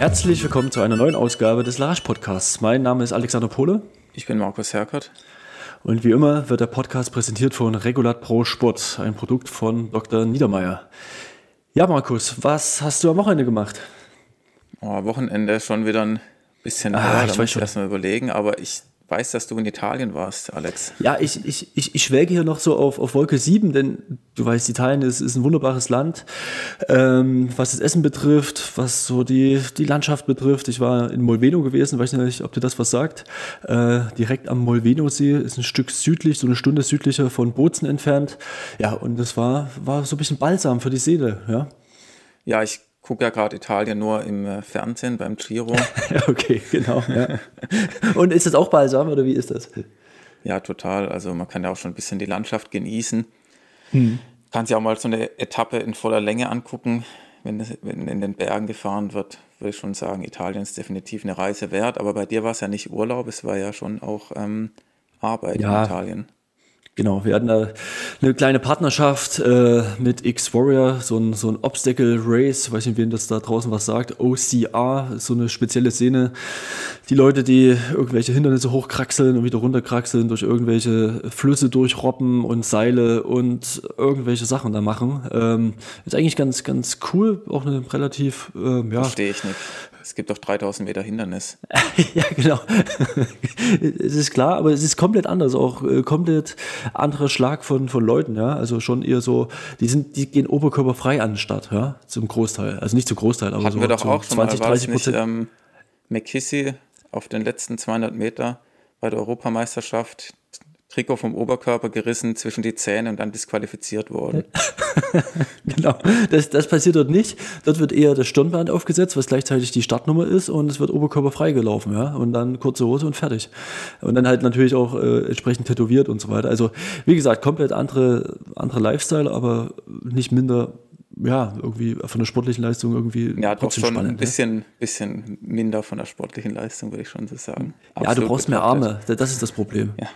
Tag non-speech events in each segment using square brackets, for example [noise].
Herzlich willkommen zu einer neuen Ausgabe des Larsch Podcasts. Mein Name ist Alexander Pohle. Ich bin Markus Herkert. Und wie immer wird der Podcast präsentiert von Regulat Pro Sport, ein Produkt von Dr. Niedermeyer. Ja, Markus, was hast du am Wochenende gemacht? Oh, Wochenende schon wieder ein bisschen ah, her, ich da muss ich erstmal überlegen, aber ich weiß, dass du in Italien warst, Alex. Ja, ich, ich, ich, ich schwelge hier noch so auf, auf Wolke 7, denn du weißt, Italien ist, ist ein wunderbares Land, ähm, was das Essen betrifft, was so die, die Landschaft betrifft. Ich war in Molveno gewesen, weiß nicht, ob dir das was sagt. Äh, direkt am Molveno-See, ist ein Stück südlich, so eine Stunde südlicher von Bozen entfernt. Ja, und das war, war so ein bisschen Balsam für die Seele, ja. Ja, ich gucke ja gerade Italien nur im äh, Fernsehen beim Giro. [laughs] okay, genau. Ja. Und ist das auch balsam oder wie ist das? Ja, total. Also man kann ja auch schon ein bisschen die Landschaft genießen. Hm. Kann sich auch mal so eine Etappe in voller Länge angucken. Wenn, das, wenn in den Bergen gefahren wird, würde ich schon sagen, Italien ist definitiv eine Reise wert. Aber bei dir war es ja nicht Urlaub, es war ja schon auch ähm, Arbeit ja. in Italien. Genau, wir hatten da eine kleine Partnerschaft äh, mit X-Warrior, so ein, so ein Obstacle Race, weiß nicht, wem das da draußen was sagt, OCR, so eine spezielle Szene. Die Leute, die irgendwelche Hindernisse hochkraxeln und wieder runterkraxeln, durch irgendwelche Flüsse durchroppen und Seile und irgendwelche Sachen da machen. Ähm, ist eigentlich ganz, ganz cool, auch eine relativ, äh, ja. Verstehe ich nicht. Es gibt doch 3000 Meter Hindernis. [laughs] ja, genau. es ist klar, aber es ist komplett anders, auch äh, komplett anderer Schlag von, von Leuten, ja. Also schon eher so, die sind, die gehen oberkörperfrei an den Start, ja, zum Großteil. Also nicht zum Großteil, aber Hatten so wir doch auch 20, mal, 30 Prozent. Ähm, McKissy auf den letzten 200 Meter bei der Europameisterschaft Trikot vom Oberkörper gerissen zwischen die Zähne und dann disqualifiziert worden. [laughs] genau, das, das passiert dort nicht. Dort wird eher das Stirnband aufgesetzt, was gleichzeitig die Startnummer ist und es wird Oberkörper freigelaufen, ja, und dann kurze Hose und fertig. Und dann halt natürlich auch äh, entsprechend tätowiert und so weiter. Also, wie gesagt, komplett andere, andere Lifestyle, aber nicht minder ja, irgendwie von der sportlichen Leistung irgendwie ja, trotzdem schon spannend. Ein bisschen, ja? bisschen minder von der sportlichen Leistung, würde ich schon so sagen. Absolut ja, du brauchst mehr Arme, das ist das Problem. Ja.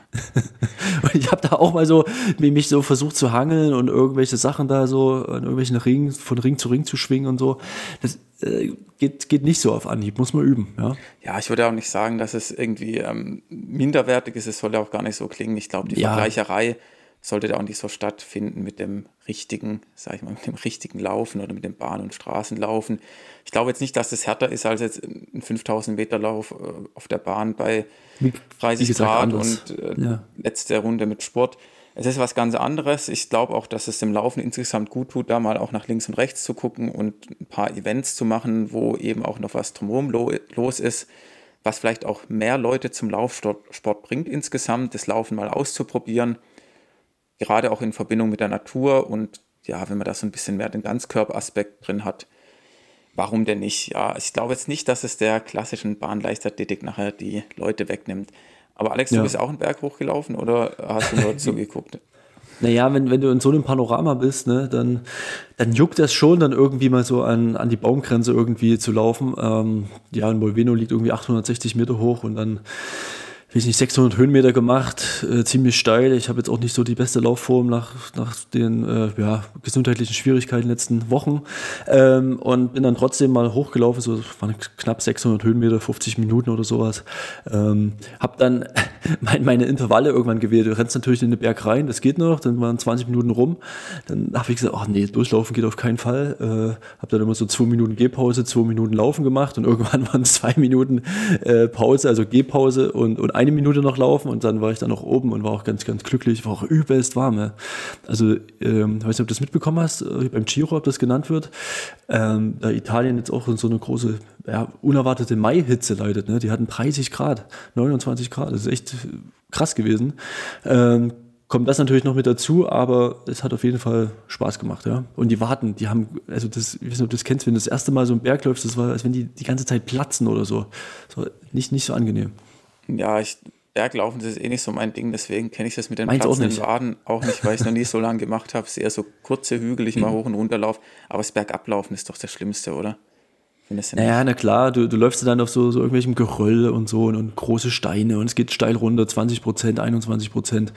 [laughs] ich habe da auch mal so mich so versucht zu hangeln und irgendwelche Sachen da so an irgendwelchen Ringen, von Ring zu Ring zu schwingen und so. Das äh, geht, geht nicht so auf Anhieb, muss man üben. Ja, ja ich würde auch nicht sagen, dass es irgendwie ähm, minderwertig ist, es soll ja auch gar nicht so klingen. Ich glaube, die ja. Vergleicherei sollte da auch nicht so stattfinden mit dem richtigen, sag ich mal, mit dem richtigen Laufen oder mit dem Bahn- und Straßenlaufen. Ich glaube jetzt nicht, dass das härter ist als jetzt ein 5000 Meter Lauf äh, auf der Bahn bei 30 gesagt, Grad anders. und äh, ja. letzte Runde mit Sport. Es ist was ganz anderes. Ich glaube auch, dass es dem Laufen insgesamt gut tut, da mal auch nach links und rechts zu gucken und ein paar Events zu machen, wo eben auch noch was drumherum los ist, was vielleicht auch mehr Leute zum Laufsport bringt insgesamt, das Laufen mal auszuprobieren gerade auch in Verbindung mit der Natur und ja, wenn man da so ein bisschen mehr den Ganzkörperaspekt drin hat, warum denn nicht? Ja, ich glaube jetzt nicht, dass es der klassischen Bahnleichtathletik nachher die Leute wegnimmt. Aber Alex, ja. du bist auch einen Berg hochgelaufen oder hast du nur [laughs] zugeguckt? Naja, wenn, wenn du in so einem Panorama bist, ne, dann, dann juckt das schon, dann irgendwie mal so an, an die Baumgrenze irgendwie zu laufen. Ähm, ja, in Molveno liegt irgendwie 860 Meter hoch und dann weiß nicht, 600 Höhenmeter gemacht, äh, ziemlich steil. Ich habe jetzt auch nicht so die beste Laufform nach, nach den äh, ja, gesundheitlichen Schwierigkeiten letzten Wochen ähm, und bin dann trotzdem mal hochgelaufen, so waren knapp 600 Höhenmeter, 50 Minuten oder sowas. Ähm, habe dann [laughs] mein, meine Intervalle irgendwann gewählt. Du rennst natürlich in den Berg rein, das geht noch, dann waren 20 Minuten rum. Dann habe ich gesagt, ach nee, durchlaufen geht auf keinen Fall. Äh, habe dann immer so zwei Minuten Gehpause, zwei Minuten Laufen gemacht und [laughs] irgendwann waren es zwei Minuten äh, Pause, also Gehpause und, und eine Minute noch laufen und dann war ich dann noch oben und war auch ganz, ganz glücklich, war auch übelst warm. Ja. Also, ähm, ich weiß nicht, ob du das mitbekommen hast, äh, beim Giro, ob das genannt wird, ähm, da Italien jetzt auch in so eine große, ja, unerwartete Mai-Hitze leidet. Ne? Die hatten 30 Grad, 29 Grad, das ist echt krass gewesen. Ähm, kommt das natürlich noch mit dazu, aber es hat auf jeden Fall Spaß gemacht, ja. Und die warten, die haben, also das, ich weiß nicht, ob du das kennst, wenn du das erste Mal so einen Berg läufst, das war, als wenn die die ganze Zeit platzen oder so. So nicht, nicht so angenehm. Ja, ich, Berglaufen das ist eh nicht so mein Ding, deswegen kenne ich das mit den Meins platzenden Waden auch nicht, weil ich es noch nie so lange gemacht habe. Es ist eher so kurze Hügel, ich mal hoch und runter laufe. Aber das Bergablaufen ist doch das Schlimmste, oder? Naja, na klar, du, du läufst dann auf so, so irgendwelchem Geröll und so und, und, große Steine und es geht steil runter, 20 Prozent, 21 Prozent.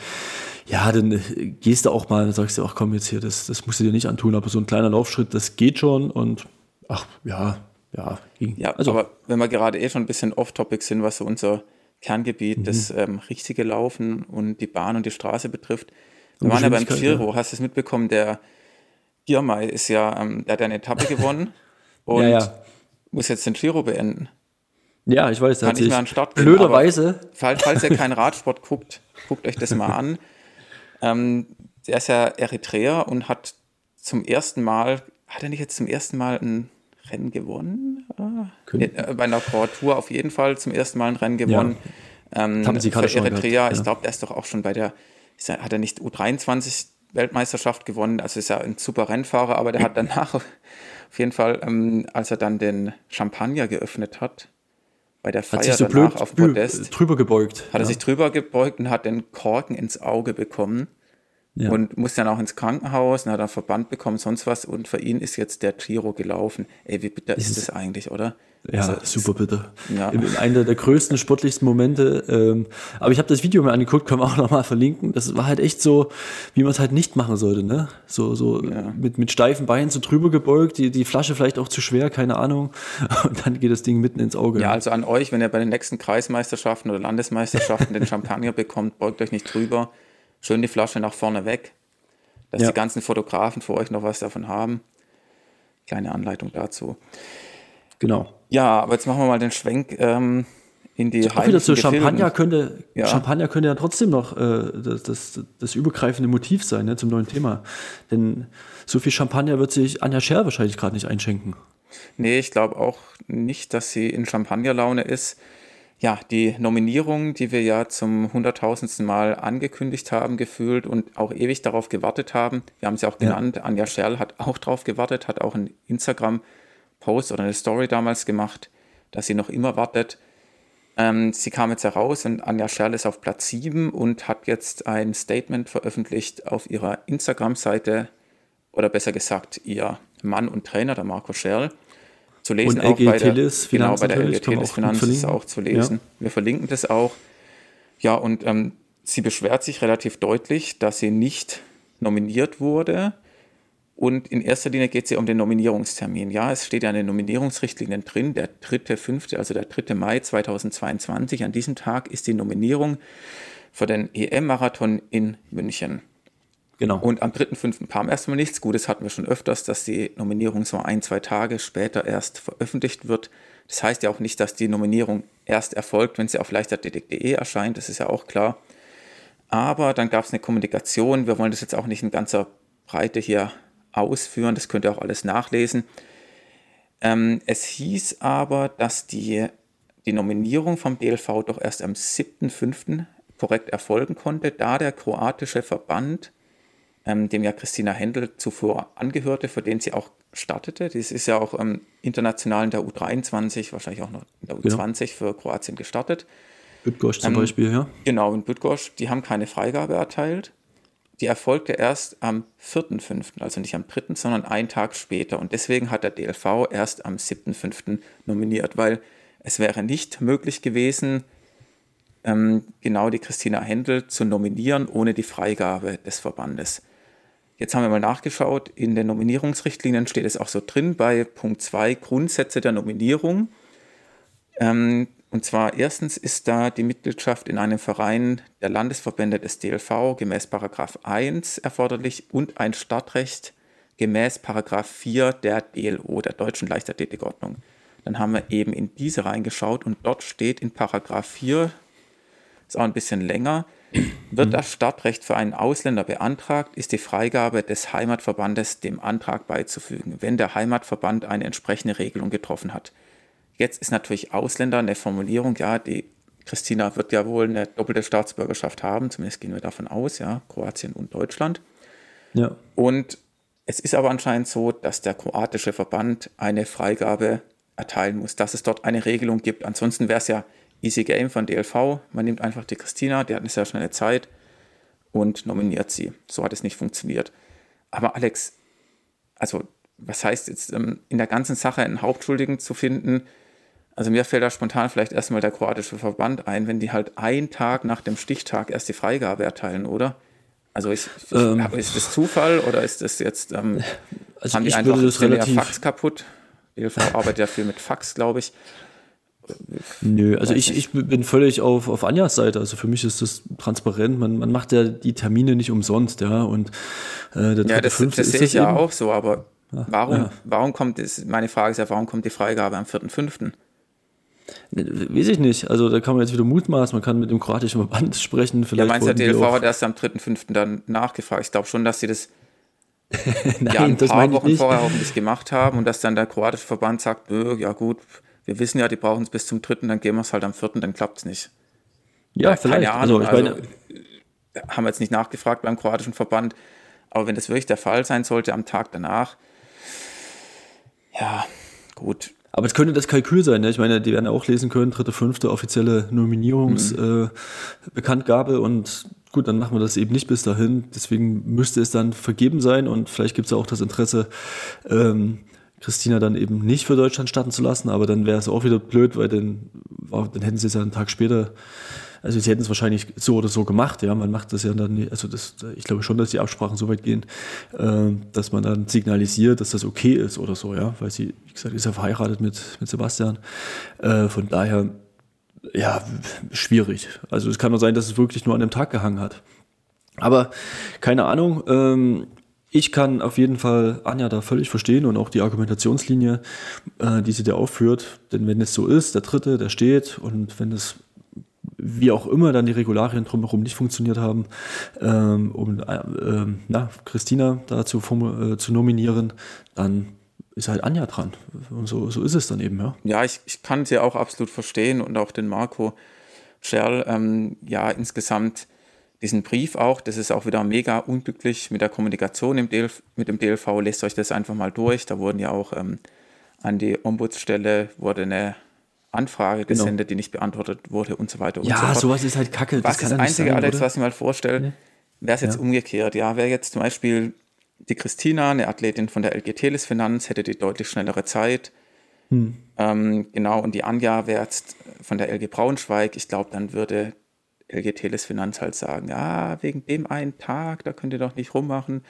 Ja, dann äh, gehst du auch mal, dann sagst du, ach komm jetzt hier, das, das musst du dir nicht antun, aber so ein kleiner Laufschritt, das geht schon und ach ja, ja, ging. Ja, also, aber wenn wir gerade eh schon ein bisschen off-topic sind, was so unser Kerngebiet, mhm. das ähm, richtige Laufen und die Bahn und die Straße betrifft. Wir waren ja beim Giro, ja. hast du es mitbekommen, der Girmay ist ja, ähm, der hat eine Etappe [laughs] gewonnen und ja, ja. muss jetzt den Giro beenden. Ja, ich weiß, Kann nicht mehr an Start gehen, blöderweise. Falls, falls ihr keinen Radsport guckt, guckt euch das mal an. [laughs] Ähm, der ist ja Eritreer und hat zum ersten Mal, hat er nicht jetzt zum ersten Mal ein Rennen gewonnen? Ah, äh, bei einer Tour auf jeden Fall zum ersten Mal ein Rennen gewonnen. Ja. Ähm, haben Sie gerade für Eritrea, gehört, ja. ich glaube, der ist doch auch schon bei der, hat er nicht U23 Weltmeisterschaft gewonnen, also ist ja ein super Rennfahrer, aber der hat danach [laughs] auf jeden Fall, ähm, als er dann den Champagner geöffnet hat, bei der Feier so danach auf dem Podest, drüber gebeugt. Hat er sich drüber gebeugt und hat den Korken ins Auge bekommen. Ja. Und musste dann auch ins Krankenhaus und hat einen Verband bekommen, sonst was. Und für ihn ist jetzt der Giro gelaufen. Ey, wie bitter ist, ist das eigentlich, oder? Ja, also, super bitter. Ja. Einer der größten, sportlichsten Momente. Ähm, aber ich habe das Video mir angeguckt, können wir auch nochmal verlinken. Das war halt echt so, wie man es halt nicht machen sollte, ne? So, so ja. mit, mit steifen Beinen so drüber gebeugt, die, die Flasche vielleicht auch zu schwer, keine Ahnung. [laughs] Und dann geht das Ding mitten ins Auge. Ja, also an euch, wenn ihr bei den nächsten Kreismeisterschaften oder Landesmeisterschaften den Champagner [laughs] bekommt, beugt euch nicht drüber schön die Flasche nach vorne weg, dass ja. die ganzen Fotografen vor euch noch was davon haben. Kleine Anleitung dazu. Genau. Ja, aber jetzt machen wir mal den Schwenk ähm, in die Auch wieder zu Champagner könnte, ja. Champagner könnte ja trotzdem noch äh, das, das, das, übergreifende Motiv sein ne, zum neuen Thema. Denn so viel Champagner wird sich Anja Scher wahrscheinlich gerade nicht einschenken. Nee, ich glaube auch nicht, dass sie in Champagnerlaune ist ja, die Nominierung, die wir ja zum hunderttausendsten Mal angekündigt haben, gefühlt und auch ewig darauf gewartet haben. Wir haben sie auch genannt. Ja. Anja Scherl hat auch darauf gewartet, hat auch einen Instagram-Post oder eine Story damals gemacht, dass sie noch immer wartet. Ähm, sie kam jetzt heraus und Anja Scherl ist auf Platz 7 und hat jetzt ein Statement veröffentlicht auf ihrer Instagram-Seite oder besser gesagt ihr Mann und Trainer, der Marco Scherl zu lesen. Und auch bei der, Finanz genau, bei der LG Teles Finanz ist auch zu lesen. Ja. Wir verlinken das auch. Ja, und ähm, sie beschwert sich relativ deutlich, dass sie nicht nominiert wurde. Und in erster Linie geht es ja um den Nominierungstermin. Ja, es steht ja in den Nominierungsrichtlinien drin, der 3.5., also der 3. Mai 2022. An diesem Tag ist die Nominierung für den EM-Marathon in München. Genau. Und am 3.5. kam erstmal nichts. Gut, das hatten wir schon öfters, dass die Nominierung so ein, zwei Tage später erst veröffentlicht wird. Das heißt ja auch nicht, dass die Nominierung erst erfolgt, wenn sie auf leichtathletik.de erscheint. Das ist ja auch klar. Aber dann gab es eine Kommunikation. Wir wollen das jetzt auch nicht in ganzer Breite hier ausführen. Das könnt ihr auch alles nachlesen. Ähm, es hieß aber, dass die, die Nominierung vom DLV doch erst am 7.5. korrekt erfolgen konnte, da der kroatische Verband ähm, dem ja Christina Händel zuvor angehörte, für den sie auch startete. Das ist ja auch ähm, international in der U23, wahrscheinlich auch noch in der U20 genau. für Kroatien gestartet. Bydgoszcz zum ähm, Beispiel, ja. Genau, in Bydgoszcz, die haben keine Freigabe erteilt. Die erfolgte erst am 4.5., also nicht am 3., sondern einen Tag später. Und deswegen hat der DLV erst am 7.5. nominiert, weil es wäre nicht möglich gewesen, ähm, genau die Christina Händel zu nominieren ohne die Freigabe des Verbandes. Jetzt haben wir mal nachgeschaut. In den Nominierungsrichtlinien steht es auch so drin bei Punkt 2 Grundsätze der Nominierung. Ähm, und zwar erstens ist da die Mitgliedschaft in einem Verein der Landesverbände des DLV gemäß Paragraph 1 erforderlich und ein Startrecht gemäß Paragraph 4 der DLO, der Deutschen Leichtathletikordnung. Dann haben wir eben in diese reingeschaut und dort steht in Paragraph 4, ist auch ein bisschen länger, wird das Startrecht für einen Ausländer beantragt, ist die Freigabe des Heimatverbandes dem Antrag beizufügen, wenn der Heimatverband eine entsprechende Regelung getroffen hat. Jetzt ist natürlich Ausländer eine Formulierung, ja, die Christina wird ja wohl eine doppelte Staatsbürgerschaft haben, zumindest gehen wir davon aus, ja, Kroatien und Deutschland. Ja. Und es ist aber anscheinend so, dass der kroatische Verband eine Freigabe erteilen muss, dass es dort eine Regelung gibt. Ansonsten wäre es ja Easy Game von DLV. Man nimmt einfach die Christina, die hat eine sehr schnelle Zeit und nominiert sie. So hat es nicht funktioniert. Aber Alex, also was heißt jetzt ähm, in der ganzen Sache einen Hauptschuldigen zu finden? Also mir fällt da spontan vielleicht erstmal der kroatische Verband ein, wenn die halt einen Tag nach dem Stichtag erst die Freigabe erteilen, oder? Also ist, ähm, ist das Zufall oder ist das jetzt, ähm, also haben die einfach das relativ, Fax kaputt? DLV arbeitet ja viel mit Fax, glaube ich. Nö, also ich, ich bin völlig auf, auf Anjas Seite. Also für mich ist das transparent. Man, man macht ja die Termine nicht umsonst, ja. Und äh, der ja, das, das sehe ich ja auch so, aber warum, ja. warum kommt es, meine Frage ist ja, warum kommt die Freigabe am 4.5.? Ne, weiß ich nicht. Also da kann man jetzt wieder mutmaßen, man kann mit dem kroatischen Verband sprechen. Vielleicht ja, meinst du, der DLV hat erst am 3.5. dann nachgefragt? Ich glaube schon, dass sie das [laughs] Nein, ja, ein paar Wochen vorher hoffentlich gemacht haben und dass dann der kroatische Verband sagt, ja gut, wir wissen ja, die brauchen es bis zum dritten, dann gehen wir es halt am vierten, dann klappt es nicht. Ja, ja vielleicht. Keine Ahnung, also, also, haben wir jetzt nicht nachgefragt beim kroatischen Verband, aber wenn das wirklich der Fall sein sollte am Tag danach, ja, gut. Aber es könnte das Kalkül sein, ne? Ich meine, die werden auch lesen können, dritte, fünfte offizielle Nominierungsbekanntgabe mhm. äh, und gut, dann machen wir das eben nicht bis dahin. Deswegen müsste es dann vergeben sein und vielleicht gibt es ja auch das Interesse, ähm, Christina dann eben nicht für Deutschland starten zu lassen, aber dann wäre es auch wieder blöd, weil dann, dann hätten sie es ja einen Tag später, also sie hätten es wahrscheinlich so oder so gemacht, ja, man macht das ja dann, nicht, also das, ich glaube schon, dass die Absprachen so weit gehen, äh, dass man dann signalisiert, dass das okay ist oder so, ja, weil sie, wie gesagt, ist ja verheiratet mit, mit Sebastian, äh, von daher, ja, schwierig. Also es kann nur sein, dass es wirklich nur an dem Tag gehangen hat. Aber keine Ahnung, ähm, ich kann auf jeden Fall Anja da völlig verstehen und auch die Argumentationslinie, äh, die sie da aufführt. Denn wenn es so ist, der Dritte, der steht und wenn es wie auch immer dann die Regularien drumherum nicht funktioniert haben, ähm, um äh, äh, na, Christina da zu, äh, zu nominieren, dann ist halt Anja dran. Und so, so ist es dann eben, ja. Ja, ich, ich kann sie auch absolut verstehen und auch den Marco Scherl, ähm, ja, insgesamt diesen Brief auch. Das ist auch wieder mega unglücklich mit der Kommunikation im DLV, mit dem DLV. Lest euch das einfach mal durch. Da wurden ja auch ähm, an die Ombudsstelle wurde eine Anfrage genau. gesendet, genau. die nicht beantwortet wurde und so weiter und ja, so fort. sowas ist halt kacke. Was das, das Einzige, sein, Alex, oder? was ich mal vorstelle, nee. wäre es jetzt ja. umgekehrt. Ja, wäre jetzt zum Beispiel die Christina, eine Athletin von der LG Teles Finanz, hätte die deutlich schnellere Zeit. Hm. Ähm, genau, und die Anja wäre jetzt von der LG Braunschweig. Ich glaube, dann würde LG Teles Finanz halt sagen, ja, wegen dem einen Tag, da könnt ihr doch nicht rummachen.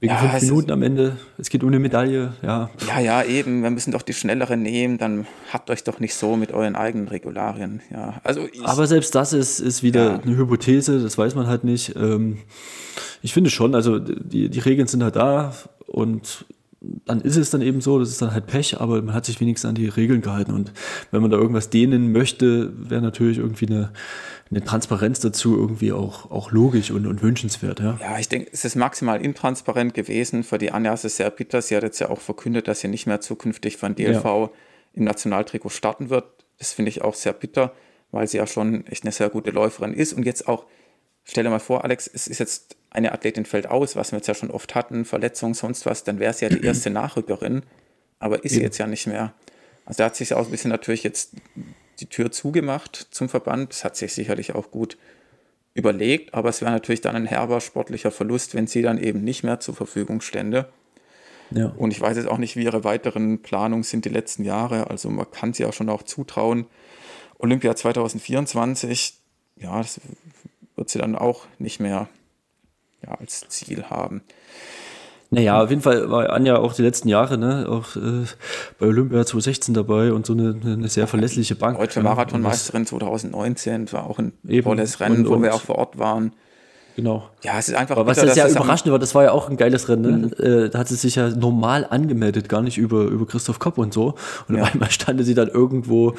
Wegen ja, fünf Minuten am Ende, es geht um eine Medaille, ja. Ja, ja, eben, wir müssen doch die schnellere nehmen, dann habt euch doch nicht so mit euren eigenen Regularien, ja. Also ich, Aber selbst das ist, ist wieder ja. eine Hypothese, das weiß man halt nicht. Ähm, ich finde schon, also die, die Regeln sind halt da und dann ist es dann eben so, das ist dann halt Pech, aber man hat sich wenigstens an die Regeln gehalten. Und wenn man da irgendwas dehnen möchte, wäre natürlich irgendwie eine, eine Transparenz dazu irgendwie auch, auch logisch und, und wünschenswert. Ja, ja ich denke, es ist maximal intransparent gewesen. Für die Anja ist es sehr bitter. Sie hat jetzt ja auch verkündet, dass sie nicht mehr zukünftig von DLV ja. im Nationaltrikot starten wird. Das finde ich auch sehr bitter, weil sie ja schon echt eine sehr gute Läuferin ist und jetzt auch stell dir mal vor, Alex, es ist jetzt eine Athletin fällt aus, was wir jetzt ja schon oft hatten, Verletzung, sonst was, dann wäre sie ja die erste Nachrückerin, aber ist sie jetzt ja nicht mehr. Also da hat sich auch ein bisschen natürlich jetzt die Tür zugemacht zum Verband. Das hat sich sicherlich auch gut überlegt, aber es wäre natürlich dann ein herber sportlicher Verlust, wenn sie dann eben nicht mehr zur Verfügung stände. Ja. Und ich weiß jetzt auch nicht, wie ihre weiteren Planungen sind die letzten Jahre. Also man kann sie auch schon auch zutrauen. Olympia 2024, ja, das wird sie dann auch nicht mehr ja, als Ziel haben. Naja, auf jeden Fall war Anja auch die letzten Jahre, ne, auch äh, bei Olympia 2016 dabei und so eine, eine sehr verlässliche Bank. Deutsche Marathonmeisterin 2019 war auch ein tolles Rennen, und, wo wir auch vor Ort waren. Genau. Ja, es ist einfach. Aber was bitter, ja überraschend war, das war ja auch ein geiles Rennen. Ne? Mhm. Äh, da hat sie sich ja normal angemeldet, gar nicht über, über Christoph Kopp und so. Und ja. auf einmal stand sie dann irgendwo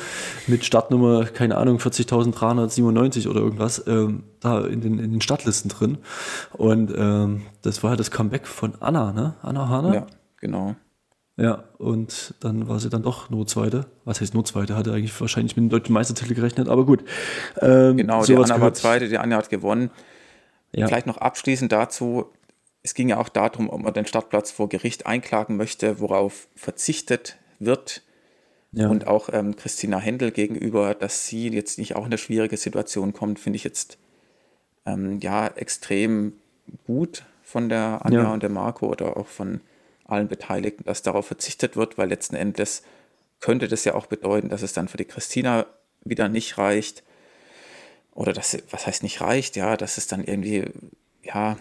mit Startnummer, keine Ahnung, 40.397 oder irgendwas, ähm, da in den, in den Startlisten drin. Und ähm, das war ja das Comeback von Anna, ne? Anna Hahner. Ja, genau. Ja, und dann war sie dann doch nur Zweite. Was heißt nur Zweite? Hatte eigentlich wahrscheinlich mit dem deutschen Meistertitel gerechnet, aber gut. Ähm, genau, die Anna gehört. war Zweite, die Anja hat gewonnen. Ja. Vielleicht noch abschließend dazu, es ging ja auch darum, ob man den Stadtplatz vor Gericht einklagen möchte, worauf verzichtet wird. Ja. Und auch ähm, Christina Händel gegenüber, dass sie jetzt nicht auch in eine schwierige Situation kommt, finde ich jetzt ähm, ja extrem gut von der Anja ja. und der Marco oder auch von allen Beteiligten, dass darauf verzichtet wird, weil letzten Endes könnte das ja auch bedeuten, dass es dann für die Christina wieder nicht reicht oder das, was heißt nicht reicht, ja, dass es dann irgendwie, ja,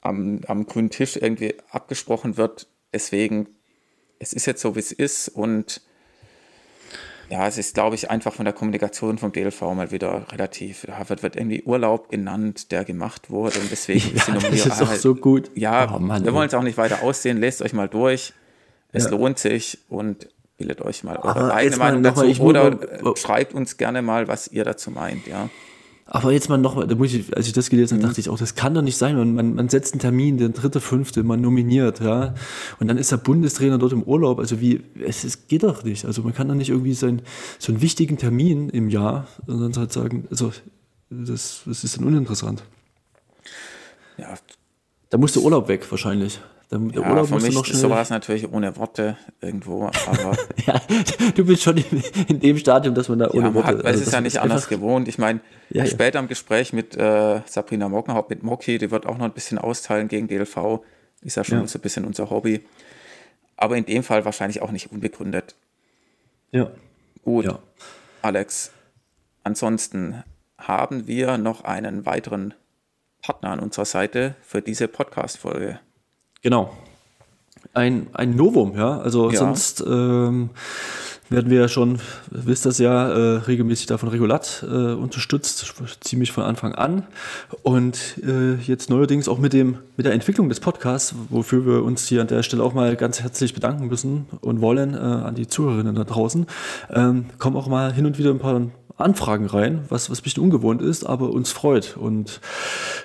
am, am grünen Tisch irgendwie abgesprochen wird. Deswegen es ist jetzt so, wie es ist und ja, es ist, glaube ich, einfach von der Kommunikation vom DLV mal wieder relativ. Da wird, wird irgendwie Urlaub genannt, der gemacht wurde und deswegen [laughs] ja, ist die Nummerierung. Das ist doch so gut. Ja, oh, Mann, wir wollen es auch nicht weiter aussehen. Lest euch mal durch. Es ja. lohnt sich und bildet euch mal eure eigene Meinung dazu oder mal, schreibt uns gerne mal, was ihr dazu meint, ja. Aber jetzt mal noch, da muss ich, als ich das gelesen habe, mhm. dachte ich auch, das kann doch nicht sein. Man, man, man setzt einen Termin, den dritte, fünfte, man nominiert, ja. Und dann ist der Bundestrainer dort im Urlaub. Also wie, es, es geht doch nicht. Also man kann doch nicht irgendwie sein, so einen wichtigen Termin im Jahr und dann halt sagen, also das, das ist dann uninteressant. Ja. Da du Urlaub weg, wahrscheinlich. Der ja, Urlaub für mich noch schnell... so war es natürlich ohne Worte irgendwo, aber... [laughs] ja, du bist schon in, dem Stadium, dass man da ohne ja, Worte... Hat, also es ist ja nicht anders gewohnt. Ich meine, ja, später im Gespräch mit äh, Sabrina Mockenhaupt, mit Moki, die wird auch noch ein bisschen austeilen gegen DLV. Ist ja schon so ein bisschen unser Hobby. Aber in dem Fall wahrscheinlich auch nicht unbegründet. Ja. Gut. Alex, ansonsten haben wir noch einen weiteren Partner an unserer Seite für diese Podcast-Folge. Genau. Ein, ein Novum, ja. Also ja. sonst ähm, werden wir ja schon, wisst das ja, äh, regelmäßig davon Regulat äh, unterstützt, ziemlich von Anfang an. Und äh, jetzt neuerdings auch mit, dem, mit der Entwicklung des Podcasts, wofür wir uns hier an der Stelle auch mal ganz herzlich bedanken müssen und wollen äh, an die Zuhörerinnen da draußen, ähm, kommen auch mal hin und wieder ein paar Anfragen rein, was, was ein bisschen ungewohnt ist, aber uns freut. Und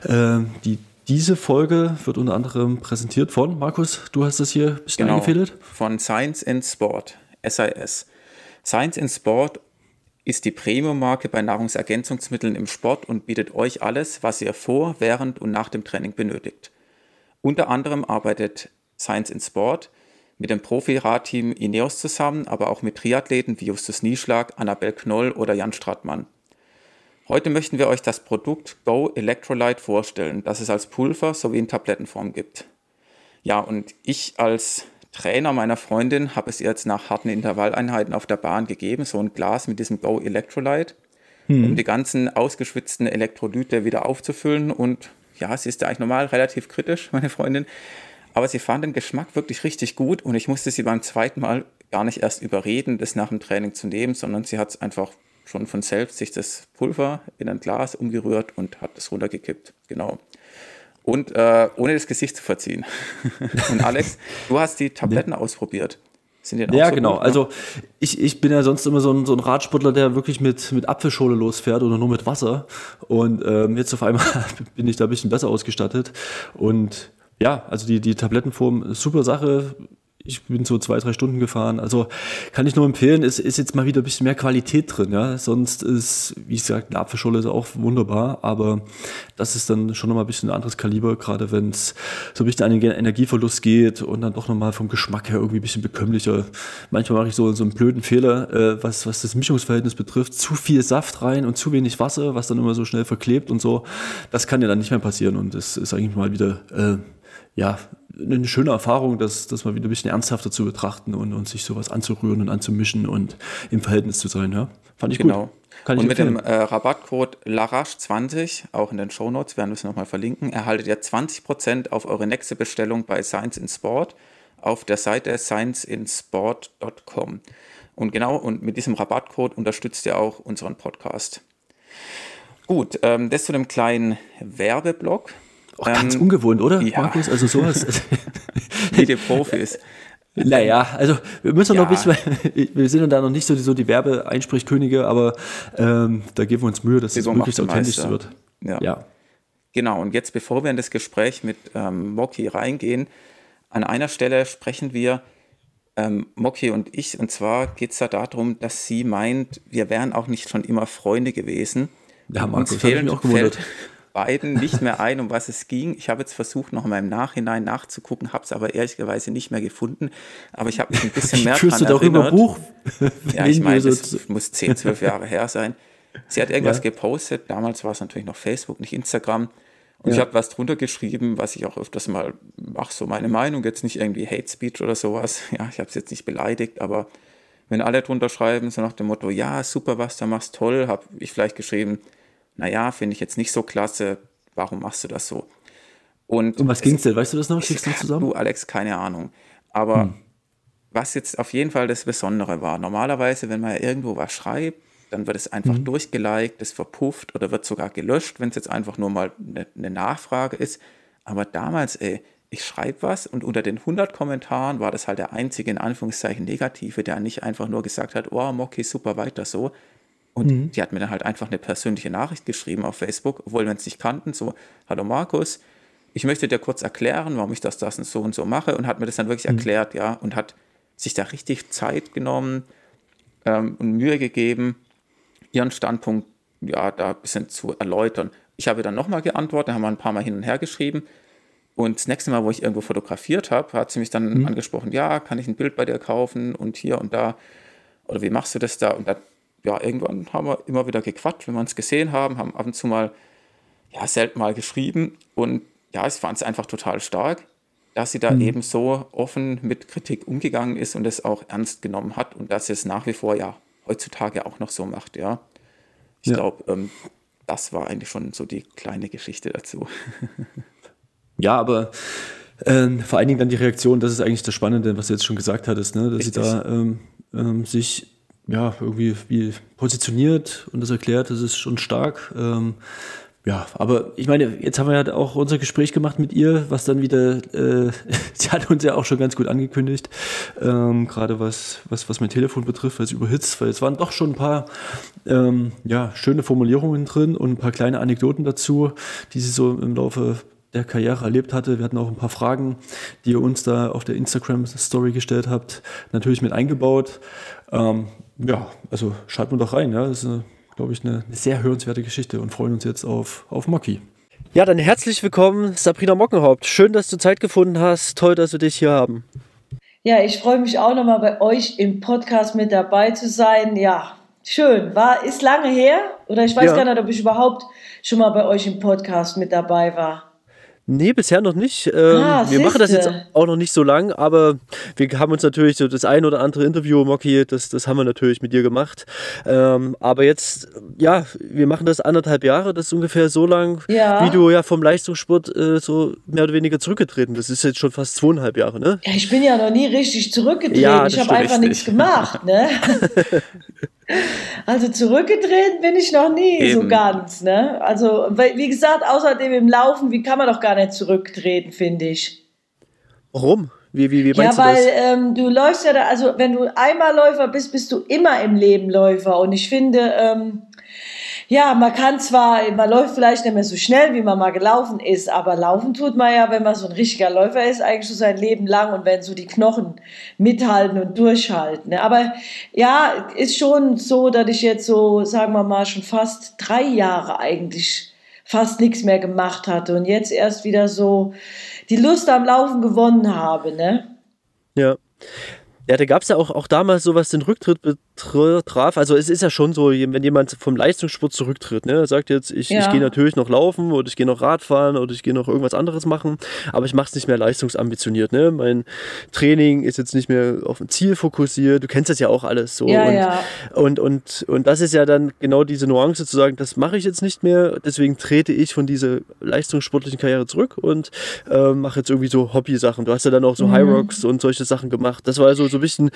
äh, die diese Folge wird unter anderem präsentiert von, Markus, du hast das hier ein bisschen genau, eingefädelt? Von Science in Sport, SIS. Science in Sport ist die Premium-Marke bei Nahrungsergänzungsmitteln im Sport und bietet euch alles, was ihr vor, während und nach dem Training benötigt. Unter anderem arbeitet Science in Sport mit dem Profi-Radteam Ineos zusammen, aber auch mit Triathleten wie Justus Nieschlag, Annabel Knoll oder Jan Stratmann. Heute möchten wir euch das Produkt Go Electrolyte vorstellen, das es als Pulver sowie in Tablettenform gibt. Ja, und ich als Trainer meiner Freundin habe es ihr jetzt nach harten Intervalleinheiten auf der Bahn gegeben, so ein Glas mit diesem Go Electrolyte, hm. um die ganzen ausgeschwitzten Elektrolyte wieder aufzufüllen. Und ja, sie ist ja eigentlich normal relativ kritisch, [laughs] meine Freundin. Aber sie fand den Geschmack wirklich richtig gut und ich musste sie beim zweiten Mal gar nicht erst überreden, das nach dem Training zu nehmen, sondern sie hat es einfach schon von selbst sich das Pulver in ein Glas umgerührt und hat es runtergekippt. Genau. Und äh, ohne das Gesicht zu verziehen. [laughs] und Alex, du hast die Tabletten ausprobiert. Ja, so genau. Gut, ne? Also ich, ich bin ja sonst immer so ein, so ein Radsportler, der wirklich mit, mit Apfelschorle losfährt oder nur mit Wasser. Und ähm, jetzt auf einmal [laughs] bin ich da ein bisschen besser ausgestattet. Und ja, also die, die Tablettenform, super Sache ich bin so zwei, drei Stunden gefahren. Also kann ich nur empfehlen, es ist jetzt mal wieder ein bisschen mehr Qualität drin. Ja? Sonst ist, wie gesagt, eine Apfelschorle ist auch wunderbar, aber das ist dann schon nochmal ein bisschen ein anderes Kaliber, gerade wenn es so ein bisschen an den Energieverlust geht und dann doch nochmal vom Geschmack her irgendwie ein bisschen bekömmlicher. Manchmal mache ich so, so einen blöden Fehler, äh, was, was das Mischungsverhältnis betrifft. Zu viel Saft rein und zu wenig Wasser, was dann immer so schnell verklebt und so. Das kann ja dann nicht mehr passieren und das ist eigentlich mal wieder... Äh, ja, eine schöne Erfahrung, das, das mal wieder ein bisschen ernsthafter zu betrachten und, und sich sowas anzurühren und anzumischen und im Verhältnis zu sein. Ja? Fand ich genau. gut. Kann und mit empfehlen. dem äh, Rabattcode LARASH20, auch in den Shownotes, werden wir es nochmal verlinken, erhaltet ihr 20% auf eure nächste Bestellung bei Science in Sport auf der Seite scienceinsport.com. Und genau, und mit diesem Rabattcode unterstützt ihr auch unseren Podcast. Gut, ähm, das zu dem kleinen Werbeblock. Auch ganz ähm, ungewohnt, oder, ja. Markus? Also sowas. [laughs] Wie die Profis. Naja, also wir müssen ja. noch ein bisschen, [laughs] wir sind da noch nicht so die, so die Werbeeinsprechkönige, aber ähm, da geben wir uns Mühe, dass es das möglichst authentisch Meister. wird. Ja. ja. Genau, und jetzt bevor wir in das Gespräch mit ähm, Moki reingehen, an einer Stelle sprechen wir, ähm, Moki und ich, und zwar geht es da darum, dass sie meint, wir wären auch nicht schon immer Freunde gewesen. Ja, Markus, uns fehlen, auch gewundert. Fällt, beiden nicht mehr ein, um was es ging. Ich habe jetzt versucht, noch mal im Nachhinein nachzugucken, habe es aber ehrlicherweise nicht mehr gefunden. Aber ich habe mich ein bisschen mehr daran erinnert. Über Buch? ja, ich meine, das muss 10, 12 Jahre her sein. Sie hat irgendwas ja. gepostet. Damals war es natürlich noch Facebook, nicht Instagram. Und ja. ich habe was drunter geschrieben, was ich auch öfters mal mache, so meine Meinung, jetzt nicht irgendwie Hate Speech oder sowas. Ja, ich habe es jetzt nicht beleidigt, aber wenn alle drunter schreiben, so nach dem Motto, ja, super, was du machst, toll, habe ich vielleicht geschrieben, naja, finde ich jetzt nicht so klasse, warum machst du das so? Und um was ging es denn? Weißt du das noch? Schickst du zusammen? Du, Alex, keine Ahnung. Aber hm. was jetzt auf jeden Fall das Besondere war. Normalerweise, wenn man irgendwo was schreibt, dann wird es einfach mhm. durchgeliked, es verpufft oder wird sogar gelöscht, wenn es jetzt einfach nur mal eine, eine Nachfrage ist. Aber damals, ey, ich schreibe was und unter den 100 Kommentaren war das halt der einzige, in Anführungszeichen, Negative, der nicht einfach nur gesagt hat, oh, Mocky, super, weiter so. Und mhm. die hat mir dann halt einfach eine persönliche Nachricht geschrieben auf Facebook, obwohl wir uns nicht kannten, so, hallo Markus, ich möchte dir kurz erklären, warum ich das, das und so und so mache und hat mir das dann wirklich mhm. erklärt, ja, und hat sich da richtig Zeit genommen ähm, und Mühe gegeben, ihren Standpunkt ja da ein bisschen zu erläutern. Ich habe dann nochmal geantwortet, haben wir ein paar Mal hin und her geschrieben und das nächste Mal, wo ich irgendwo fotografiert habe, hat sie mich dann mhm. angesprochen, ja, kann ich ein Bild bei dir kaufen und hier und da. Oder wie machst du das da? Und dann, ja, irgendwann haben wir immer wieder gequatscht, wenn wir uns gesehen haben, haben ab und zu mal, ja, selten mal geschrieben. Und ja, ich fand es einfach total stark, dass sie da mhm. eben so offen mit Kritik umgegangen ist und es auch ernst genommen hat und dass sie es nach wie vor ja heutzutage auch noch so macht, ja. Ich ja. glaube, ähm, das war eigentlich schon so die kleine Geschichte dazu. [laughs] Ja, aber äh, vor allen Dingen dann die Reaktion, das ist eigentlich das Spannende, was du jetzt schon gesagt hattest, ne? dass Richtig. sie da ähm, ähm, sich ja irgendwie wie positioniert und das erklärt, das ist schon stark. Ähm, ja, aber ich meine, jetzt haben wir ja auch unser Gespräch gemacht mit ihr, was dann wieder, äh, [laughs] sie hat uns ja auch schon ganz gut angekündigt, ähm, gerade was, was, was mein Telefon betrifft, weil es überhitzt, weil es waren doch schon ein paar ähm, ja, schöne Formulierungen drin und ein paar kleine Anekdoten dazu, die sie so im Laufe der Karriere erlebt hatte. Wir hatten auch ein paar Fragen, die ihr uns da auf der Instagram-Story gestellt habt, natürlich mit eingebaut. Ähm, ja, also schalten wir doch rein. Ja. Das ist, glaube ich, eine, sehr hörenswerte Geschichte und freuen uns jetzt auf, auf Mocky. Ja, dann herzlich willkommen, Sabrina Mockenhaupt. Schön, dass du Zeit gefunden hast. Toll, dass wir dich hier haben. Ja, ich freue mich auch nochmal bei euch im Podcast mit dabei zu sein. Ja, schön. War, ist lange her oder ich weiß ja. gar nicht, ob ich überhaupt schon mal bei euch im Podcast mit dabei war. Nee, bisher noch nicht. Ähm, ah, wir machen das jetzt auch noch nicht so lang, aber wir haben uns natürlich so das ein oder andere Interview, Mocky, das, das haben wir natürlich mit dir gemacht. Ähm, aber jetzt, ja, wir machen das anderthalb Jahre, das ist ungefähr so lang, ja. wie du ja vom Leistungssport äh, so mehr oder weniger zurückgetreten bist. Das ist jetzt schon fast zweieinhalb Jahre, ne? Ja, ich bin ja noch nie richtig zurückgetreten. Ja, ich habe einfach richtig. nichts gemacht, ne? [laughs] Also zurückgedreht bin ich noch nie Eben. so ganz. Ne? Also, wie gesagt, außerdem im Laufen, wie kann man doch gar nicht zurücktreten, finde ich. Warum? Wie, wie, wie meinst ja, weil ähm, du läufst ja da, also wenn du einmal Läufer bist, bist du immer im Leben Läufer. Und ich finde, ähm, ja, man kann zwar, man läuft vielleicht nicht mehr so schnell, wie man mal gelaufen ist, aber laufen tut man ja, wenn man so ein richtiger Läufer ist, eigentlich so sein Leben lang und wenn so die Knochen mithalten und durchhalten. Ne? Aber ja, ist schon so, dass ich jetzt so, sagen wir mal, schon fast drei Jahre eigentlich fast nichts mehr gemacht hatte und jetzt erst wieder so die Lust am Laufen gewonnen habe, ne? Ja. Ja, da gab es ja auch, auch damals so, was den Rücktritt betraf. Also es ist ja schon so, wenn jemand vom Leistungssport zurücktritt, ne, sagt jetzt, ich, ja. ich gehe natürlich noch laufen oder ich gehe noch Radfahren oder ich gehe noch irgendwas anderes machen, aber ich mache es nicht mehr leistungsambitioniert. Ne? Mein Training ist jetzt nicht mehr auf ein Ziel fokussiert. Du kennst das ja auch alles so. Ja, und, ja. Und, und, und das ist ja dann genau diese Nuance zu sagen, das mache ich jetzt nicht mehr, deswegen trete ich von dieser leistungssportlichen Karriere zurück und äh, mache jetzt irgendwie so Hobby-Sachen. Du hast ja dann auch so mhm. High Rocks und solche Sachen gemacht. Das war so, so ein bisschen,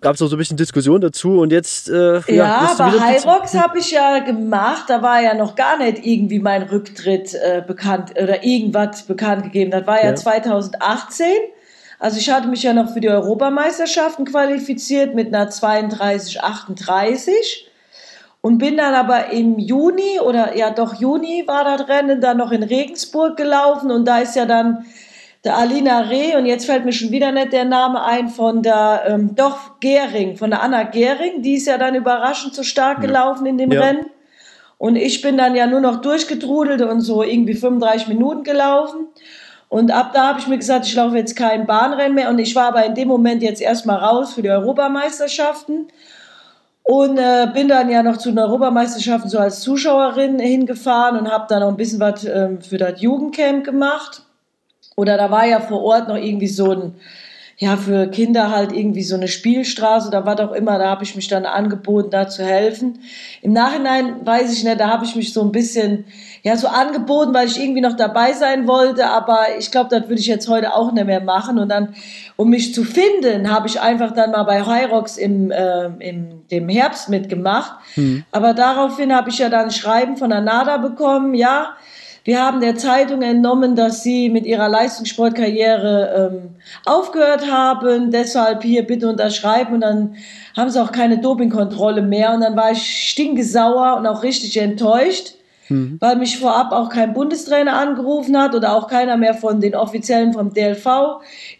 gab es auch so ein bisschen Diskussion dazu und jetzt. Äh, ja, ja aber High Rocks habe ich ja gemacht, da war ja noch gar nicht irgendwie mein Rücktritt äh, bekannt oder irgendwas bekannt gegeben. Das war ja, ja 2018. Also ich hatte mich ja noch für die Europameisterschaften qualifiziert mit einer 32,38 und bin dann aber im Juni oder ja doch Juni war das Rennen dann noch in Regensburg gelaufen und da ist ja dann der Alina Reh, und jetzt fällt mir schon wieder nicht der Name ein, von der, ähm, doch, Gehring, von der Anna Gehring, die ist ja dann überraschend so stark ja. gelaufen in dem ja. Rennen. Und ich bin dann ja nur noch durchgetrudelt und so irgendwie 35 Minuten gelaufen. Und ab da habe ich mir gesagt, ich laufe jetzt kein Bahnrennen mehr. Und ich war aber in dem Moment jetzt erstmal raus für die Europameisterschaften. Und äh, bin dann ja noch zu den Europameisterschaften so als Zuschauerin hingefahren und habe dann noch ein bisschen was äh, für das Jugendcamp gemacht. Oder da war ja vor Ort noch irgendwie so ein, ja, für Kinder halt irgendwie so eine Spielstraße oder was auch immer. Da habe ich mich dann angeboten, da zu helfen. Im Nachhinein weiß ich nicht, da habe ich mich so ein bisschen, ja so angeboten, weil ich irgendwie noch dabei sein wollte, aber ich glaube, das würde ich jetzt heute auch nicht mehr machen. Und dann, um mich zu finden, habe ich einfach dann mal bei Hyrox im, äh, im dem Herbst mitgemacht. Mhm. Aber daraufhin habe ich ja dann ein Schreiben von der NADA bekommen, ja, wir haben der Zeitung entnommen, dass Sie mit Ihrer Leistungssportkarriere ähm, aufgehört haben. Deshalb hier bitte unterschreiben. Und dann haben Sie auch keine Dopingkontrolle mehr. Und dann war ich stinkesauer und auch richtig enttäuscht, mhm. weil mich vorab auch kein Bundestrainer angerufen hat oder auch keiner mehr von den Offiziellen vom DLV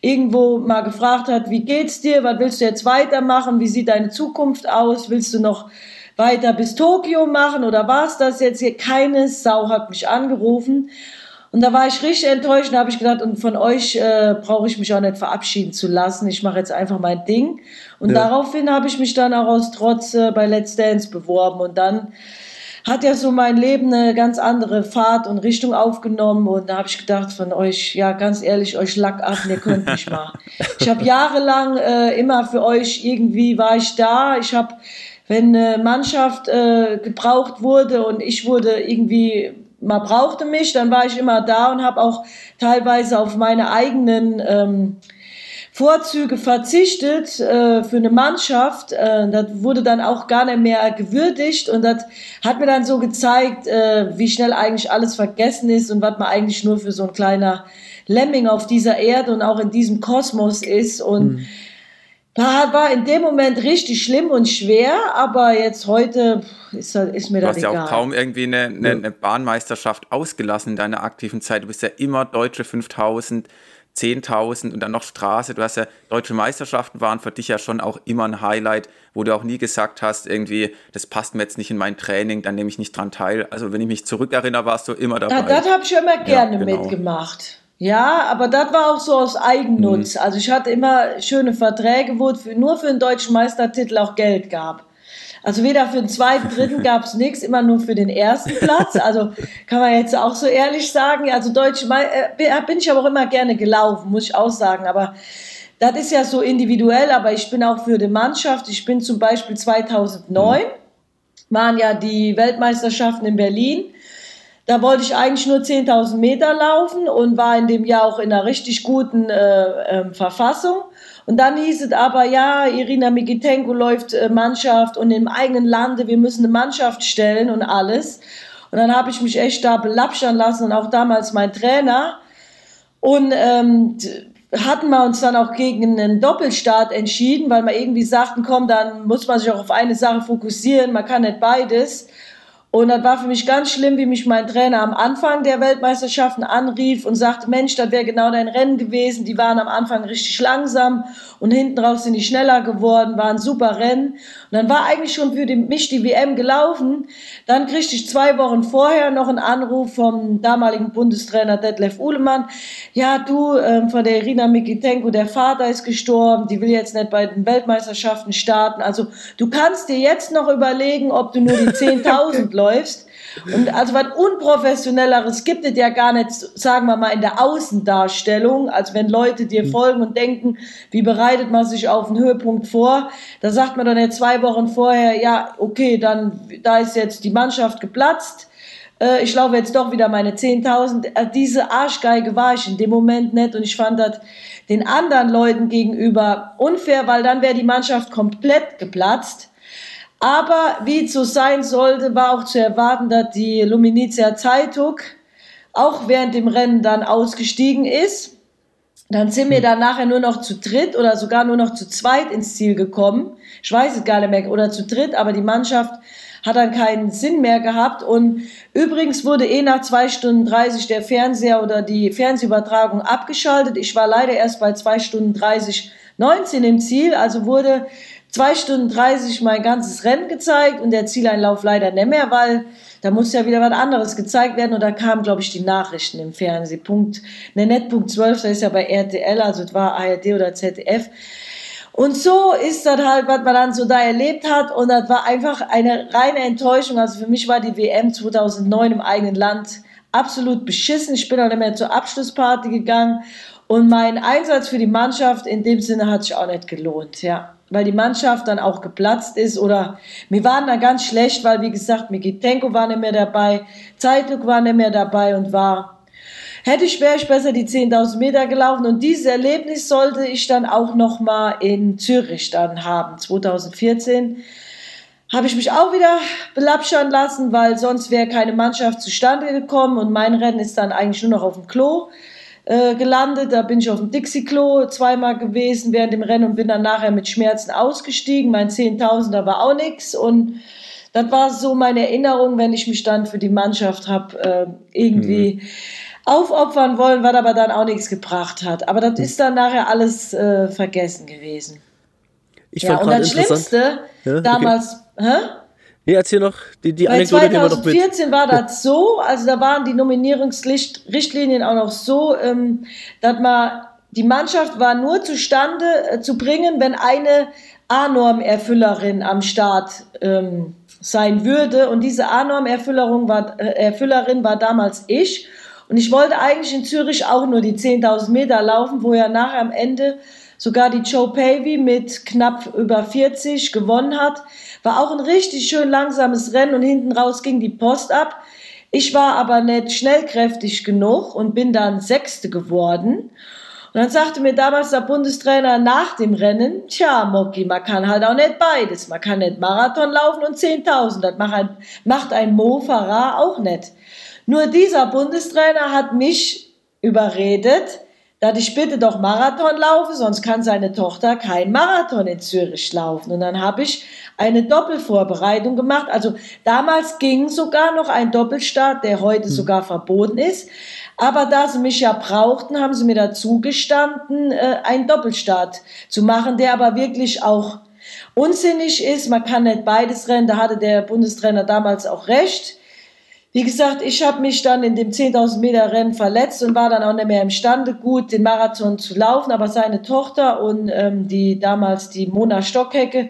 irgendwo mal gefragt hat, wie geht's dir? Was willst du jetzt weitermachen? Wie sieht deine Zukunft aus? Willst du noch weiter bis Tokio machen oder war es das jetzt hier? Keine Sau hat mich angerufen. Und da war ich richtig enttäuscht und habe ich gedacht, und von euch äh, brauche ich mich auch nicht verabschieden zu lassen. Ich mache jetzt einfach mein Ding. Und ja. daraufhin habe ich mich dann auch aus Trotz äh, bei Let's Dance beworben. Und dann hat ja so mein Leben eine ganz andere Fahrt und Richtung aufgenommen. Und da habe ich gedacht von euch, ja, ganz ehrlich, euch lack ab, ihr könnt nicht [laughs] mal. Ich habe jahrelang äh, immer für euch irgendwie war ich da. Ich habe wenn eine Mannschaft äh, gebraucht wurde und ich wurde irgendwie, man brauchte mich, dann war ich immer da und habe auch teilweise auf meine eigenen ähm, Vorzüge verzichtet äh, für eine Mannschaft. Äh, das wurde dann auch gar nicht mehr gewürdigt und das hat mir dann so gezeigt, äh, wie schnell eigentlich alles vergessen ist und was man eigentlich nur für so ein kleiner Lemming auf dieser Erde und auch in diesem Kosmos ist und mhm war in dem Moment richtig schlimm und schwer, aber jetzt heute ist, ist mir das egal. Du hast ja auch kaum irgendwie eine, eine, eine, Bahnmeisterschaft ausgelassen in deiner aktiven Zeit. Du bist ja immer deutsche 5000, 10.000 und dann noch Straße. Du hast ja, deutsche Meisterschaften waren für dich ja schon auch immer ein Highlight, wo du auch nie gesagt hast, irgendwie, das passt mir jetzt nicht in mein Training, dann nehme ich nicht dran teil. Also wenn ich mich zurückerinnere, warst du immer dabei. Ja, das habe ich immer gerne ja, genau. mitgemacht. Ja, aber das war auch so aus Eigennutz. Mhm. Also ich hatte immer schöne Verträge, wo es nur für den deutschen Meistertitel auch Geld gab. Also weder für den zweiten, dritten [laughs] gab es nichts, immer nur für den ersten Platz. Also kann man jetzt auch so ehrlich sagen. Also deutsche äh, bin ich aber auch immer gerne gelaufen, muss ich auch sagen. Aber das ist ja so individuell. Aber ich bin auch für die Mannschaft. Ich bin zum Beispiel 2009 mhm. waren ja die Weltmeisterschaften in Berlin. Da wollte ich eigentlich nur 10.000 Meter laufen und war in dem Jahr auch in einer richtig guten äh, äh, Verfassung. Und dann hieß es aber, ja, Irina Mikitenko läuft äh, Mannschaft und im eigenen Lande, wir müssen eine Mannschaft stellen und alles. Und dann habe ich mich echt da belapschern lassen und auch damals mein Trainer. Und ähm, hatten wir uns dann auch gegen einen Doppelstart entschieden, weil wir irgendwie sagten, komm, dann muss man sich auch auf eine Sache fokussieren, man kann nicht beides. Und das war für mich ganz schlimm, wie mich mein Trainer am Anfang der Weltmeisterschaften anrief und sagte, Mensch, das wäre genau dein Rennen gewesen. Die waren am Anfang richtig langsam und hinten raus sind die schneller geworden, waren super Rennen. Und dann war eigentlich schon für mich die WM gelaufen. Dann kriegte ich zwei Wochen vorher noch einen Anruf vom damaligen Bundestrainer Detlef Uhlemann. Ja, du, ähm, von der Irina Mikitenko, der Vater ist gestorben, die will jetzt nicht bei den Weltmeisterschaften starten. Also du kannst dir jetzt noch überlegen, ob du nur die [laughs] 10.000 läufst. Und also was Unprofessionelleres gibt es ja gar nicht, sagen wir mal, in der Außendarstellung, als wenn Leute dir folgen und denken, wie bereitet man sich auf einen Höhepunkt vor. Da sagt man dann ja zwei Wochen vorher, ja, okay, dann, da ist jetzt die Mannschaft geplatzt. Äh, ich laufe jetzt doch wieder meine 10.000. Äh, diese Arschgeige war ich in dem Moment nicht und ich fand das den anderen Leuten gegenüber unfair, weil dann wäre die Mannschaft komplett geplatzt. Aber wie es so sein sollte, war auch zu erwarten, dass die Luminizia Zeitung auch während dem Rennen dann ausgestiegen ist. Dann sind wir hm. dann nachher nur noch zu dritt oder sogar nur noch zu zweit ins Ziel gekommen. Ich weiß es gar nicht mehr, oder zu dritt, aber die Mannschaft hat dann keinen Sinn mehr gehabt. Und übrigens wurde eh nach zwei Stunden 30 der Fernseher oder die Fernsehübertragung abgeschaltet. Ich war leider erst bei zwei Stunden 30, 19 im Ziel, also wurde zwei Stunden 30 mein ganzes Rennen gezeigt und der Zieleinlauf leider nicht mehr, weil da muss ja wieder was anderes gezeigt werden und da kamen, glaube ich, die Nachrichten im Fernsehen. Punkt, ne, nicht Punkt 12, das ist ja bei RTL, also es war ARD oder ZDF. Und so ist das halt, was man dann so da erlebt hat und das war einfach eine reine Enttäuschung. Also für mich war die WM 2009 im eigenen Land absolut beschissen. Ich bin auch nicht mehr zur Abschlussparty gegangen und mein Einsatz für die Mannschaft in dem Sinne hat sich auch nicht gelohnt, ja. Weil die Mannschaft dann auch geplatzt ist oder wir waren da ganz schlecht, weil wie gesagt, Mikitenko war nicht mehr dabei, Zeitluk war nicht mehr dabei und war Hätte ich, wäre ich besser die 10.000 Meter gelaufen. Und dieses Erlebnis sollte ich dann auch nochmal in Zürich dann haben, 2014 habe ich mich auch wieder belapschern lassen, weil sonst wäre keine Mannschaft zustande gekommen und mein Rennen ist dann eigentlich nur noch auf dem Klo äh, gelandet. Da bin ich auf dem Dixie-Klo zweimal gewesen während dem Rennen und bin dann nachher mit Schmerzen ausgestiegen. Mein 10.000er war auch nichts und das war so meine Erinnerung, wenn ich mich dann für die Mannschaft habe äh, irgendwie mhm. aufopfern wollen, was aber dann auch nichts gebracht hat. Aber das ist dann nachher alles äh, vergessen gewesen. Ich ja, fand und das Schlimmste ja, damals Hä? Nee, erzähl noch die, die Bei 2014 war das so, also da waren die Nominierungsrichtlinien auch noch so, ähm, dass man die Mannschaft war nur zustande äh, zu bringen, wenn eine A-Norm-Erfüllerin am Start ähm, sein würde. Und diese A-Norm-Erfüllerin war, äh, war damals ich. Und ich wollte eigentlich in Zürich auch nur die 10.000 Meter laufen, wo ja nachher am Ende sogar die Joe Pavey mit knapp über 40 gewonnen hat. War auch ein richtig schön langsames Rennen und hinten raus ging die Post ab. Ich war aber nicht schnellkräftig genug und bin dann Sechste geworden. Und dann sagte mir damals der Bundestrainer nach dem Rennen, tja, Moki, man kann halt auch nicht beides. Man kann nicht Marathon laufen und 10.000. Das macht ein, macht ein Mo Farah auch nicht. Nur dieser Bundestrainer hat mich überredet, dass ich bitte doch Marathon laufe, sonst kann seine Tochter kein Marathon in Zürich laufen. Und dann habe ich eine Doppelvorbereitung gemacht. Also damals ging sogar noch ein Doppelstart, der heute mhm. sogar verboten ist. Aber da sie mich ja brauchten, haben sie mir dazu gestanden, äh, einen Doppelstart zu machen, der aber wirklich auch unsinnig ist. Man kann nicht beides rennen. Da hatte der Bundestrainer damals auch recht. Wie gesagt, ich habe mich dann in dem 10.000 Meter Rennen verletzt und war dann auch nicht mehr imstande, gut den Marathon zu laufen. Aber seine Tochter und ähm, die damals die Mona Stockhecke,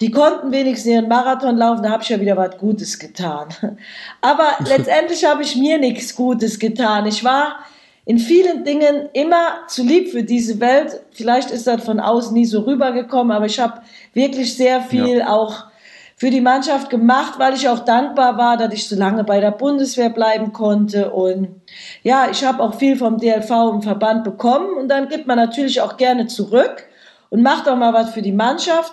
die konnten wenigstens ihren Marathon laufen. Da habe ich ja wieder was Gutes getan. [laughs] Aber [laughs] letztendlich habe ich mir nichts Gutes getan. Ich war in vielen Dingen immer zu lieb für diese Welt. Vielleicht ist das von außen nie so rübergekommen, aber ich habe wirklich sehr viel ja. auch für die Mannschaft gemacht, weil ich auch dankbar war, dass ich so lange bei der Bundeswehr bleiben konnte. Und ja, ich habe auch viel vom DLV im Verband bekommen. Und dann gibt man natürlich auch gerne zurück und macht auch mal was für die Mannschaft.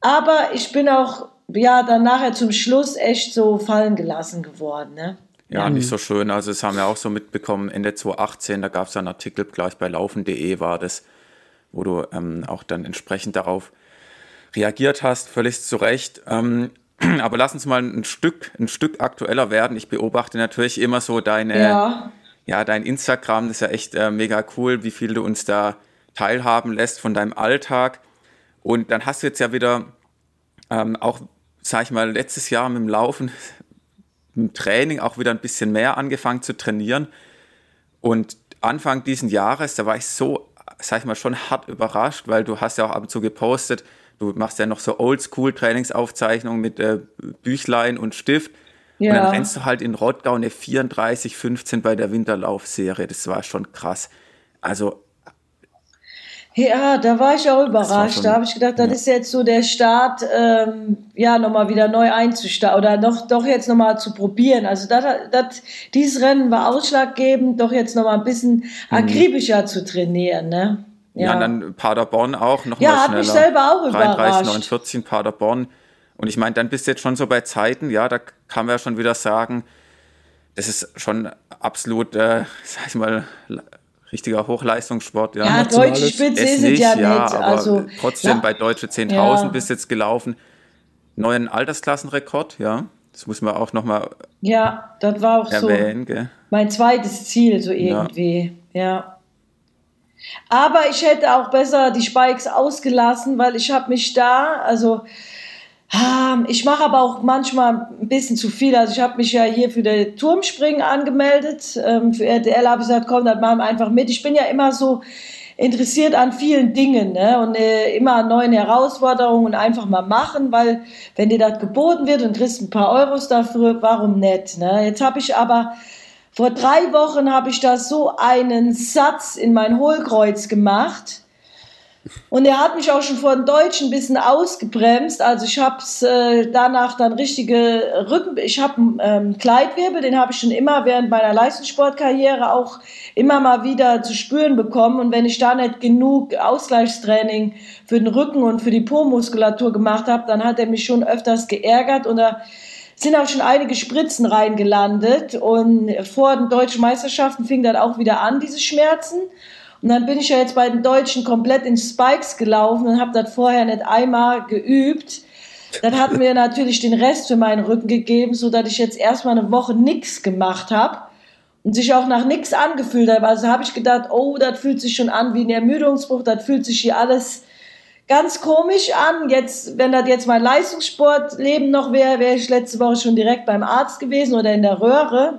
Aber ich bin auch ja dann nachher zum Schluss echt so fallen gelassen geworden. Ne? Ja, nicht so schön. Also das haben wir auch so mitbekommen. Ende 2018, da gab es einen Artikel gleich bei laufen.de war das, wo du ähm, auch dann entsprechend darauf reagiert hast, völlig zu Recht. Ähm, [clears throat] aber lass uns mal ein Stück, ein Stück aktueller werden. Ich beobachte natürlich immer so deine, ja, ja dein Instagram, das ist ja echt äh, mega cool, wie viel du uns da teilhaben lässt von deinem Alltag. Und dann hast du jetzt ja wieder ähm, auch, sag ich mal, letztes Jahr mit dem Laufen, [laughs] im Training auch wieder ein bisschen mehr angefangen zu trainieren. Und Anfang diesen Jahres, da war ich so, sag ich mal, schon hart überrascht, weil du hast ja auch ab und zu gepostet, du machst ja noch so Oldschool-Trainingsaufzeichnungen mit äh, Büchlein und Stift. Ja. Und dann rennst du halt in Rottgau eine 34-15 bei der Winterlaufserie. Das war schon krass. Also. Ja, da war ich auch überrascht. Schon, da habe ich gedacht, das ja. ist jetzt so der Start, ähm, ja, nochmal wieder neu einzustarten oder noch, doch jetzt nochmal zu probieren. Also das, das, dieses Rennen war ausschlaggebend, doch jetzt nochmal ein bisschen mhm. akribischer mhm. zu trainieren. Ne? Ja, ja dann Paderborn auch noch ja, mal schneller. Ja, hat mich selber auch 33, 49 Paderborn. Und ich meine, dann bist du jetzt schon so bei Zeiten, ja, da kann man ja schon wieder sagen, das ist schon absolut, äh, [laughs] sag ich mal, richtiger Hochleistungssport. Ja, ja deutsche Spitze ist es ja, ja nicht. Also, trotzdem ja. bei Deutsche 10.000 ja. bist jetzt gelaufen. Neuen Altersklassenrekord, ja. Das muss man auch nochmal Ja, das war auch erwähnen, so gell? mein zweites Ziel, so irgendwie. ja. Aber ich hätte auch besser die Spikes ausgelassen, weil ich habe mich da, also ich mache aber auch manchmal ein bisschen zu viel. Also ich habe mich ja hier für den Turmspringen angemeldet. Ähm, für RTL habe ich gesagt, komm, das machen wir einfach mit. Ich bin ja immer so interessiert an vielen Dingen ne? und äh, immer an neuen Herausforderungen und einfach mal machen, weil wenn dir das geboten wird und kriegst ein paar Euros dafür, warum nicht? Ne? Jetzt habe ich aber vor drei Wochen habe ich da so einen Satz in mein Hohlkreuz gemacht. Und er hat mich auch schon vor den Deutschen ein bisschen ausgebremst. Also ich habe äh, danach dann richtige Rücken, ich habe einen ähm, Kleidwirbel, den habe ich schon immer während meiner Leistungssportkarriere auch immer mal wieder zu spüren bekommen. Und wenn ich da nicht genug Ausgleichstraining für den Rücken und für die Po-Muskulatur gemacht habe, dann hat er mich schon öfters geärgert und da sind auch schon einige Spritzen reingelandet. Und vor den deutschen Meisterschaften fing dann auch wieder an, diese Schmerzen. Und dann bin ich ja jetzt bei den Deutschen komplett in Spikes gelaufen und habe das vorher nicht einmal geübt. Dann hat mir natürlich den Rest für meinen Rücken gegeben, so dass ich jetzt erstmal eine Woche nichts gemacht habe und sich auch nach nichts angefühlt habe. Also habe ich gedacht, oh, das fühlt sich schon an wie ein Ermüdungsbruch, das fühlt sich hier alles ganz komisch an. Jetzt, wenn das jetzt mein Leistungssportleben noch wäre, wäre ich letzte Woche schon direkt beim Arzt gewesen oder in der Röhre.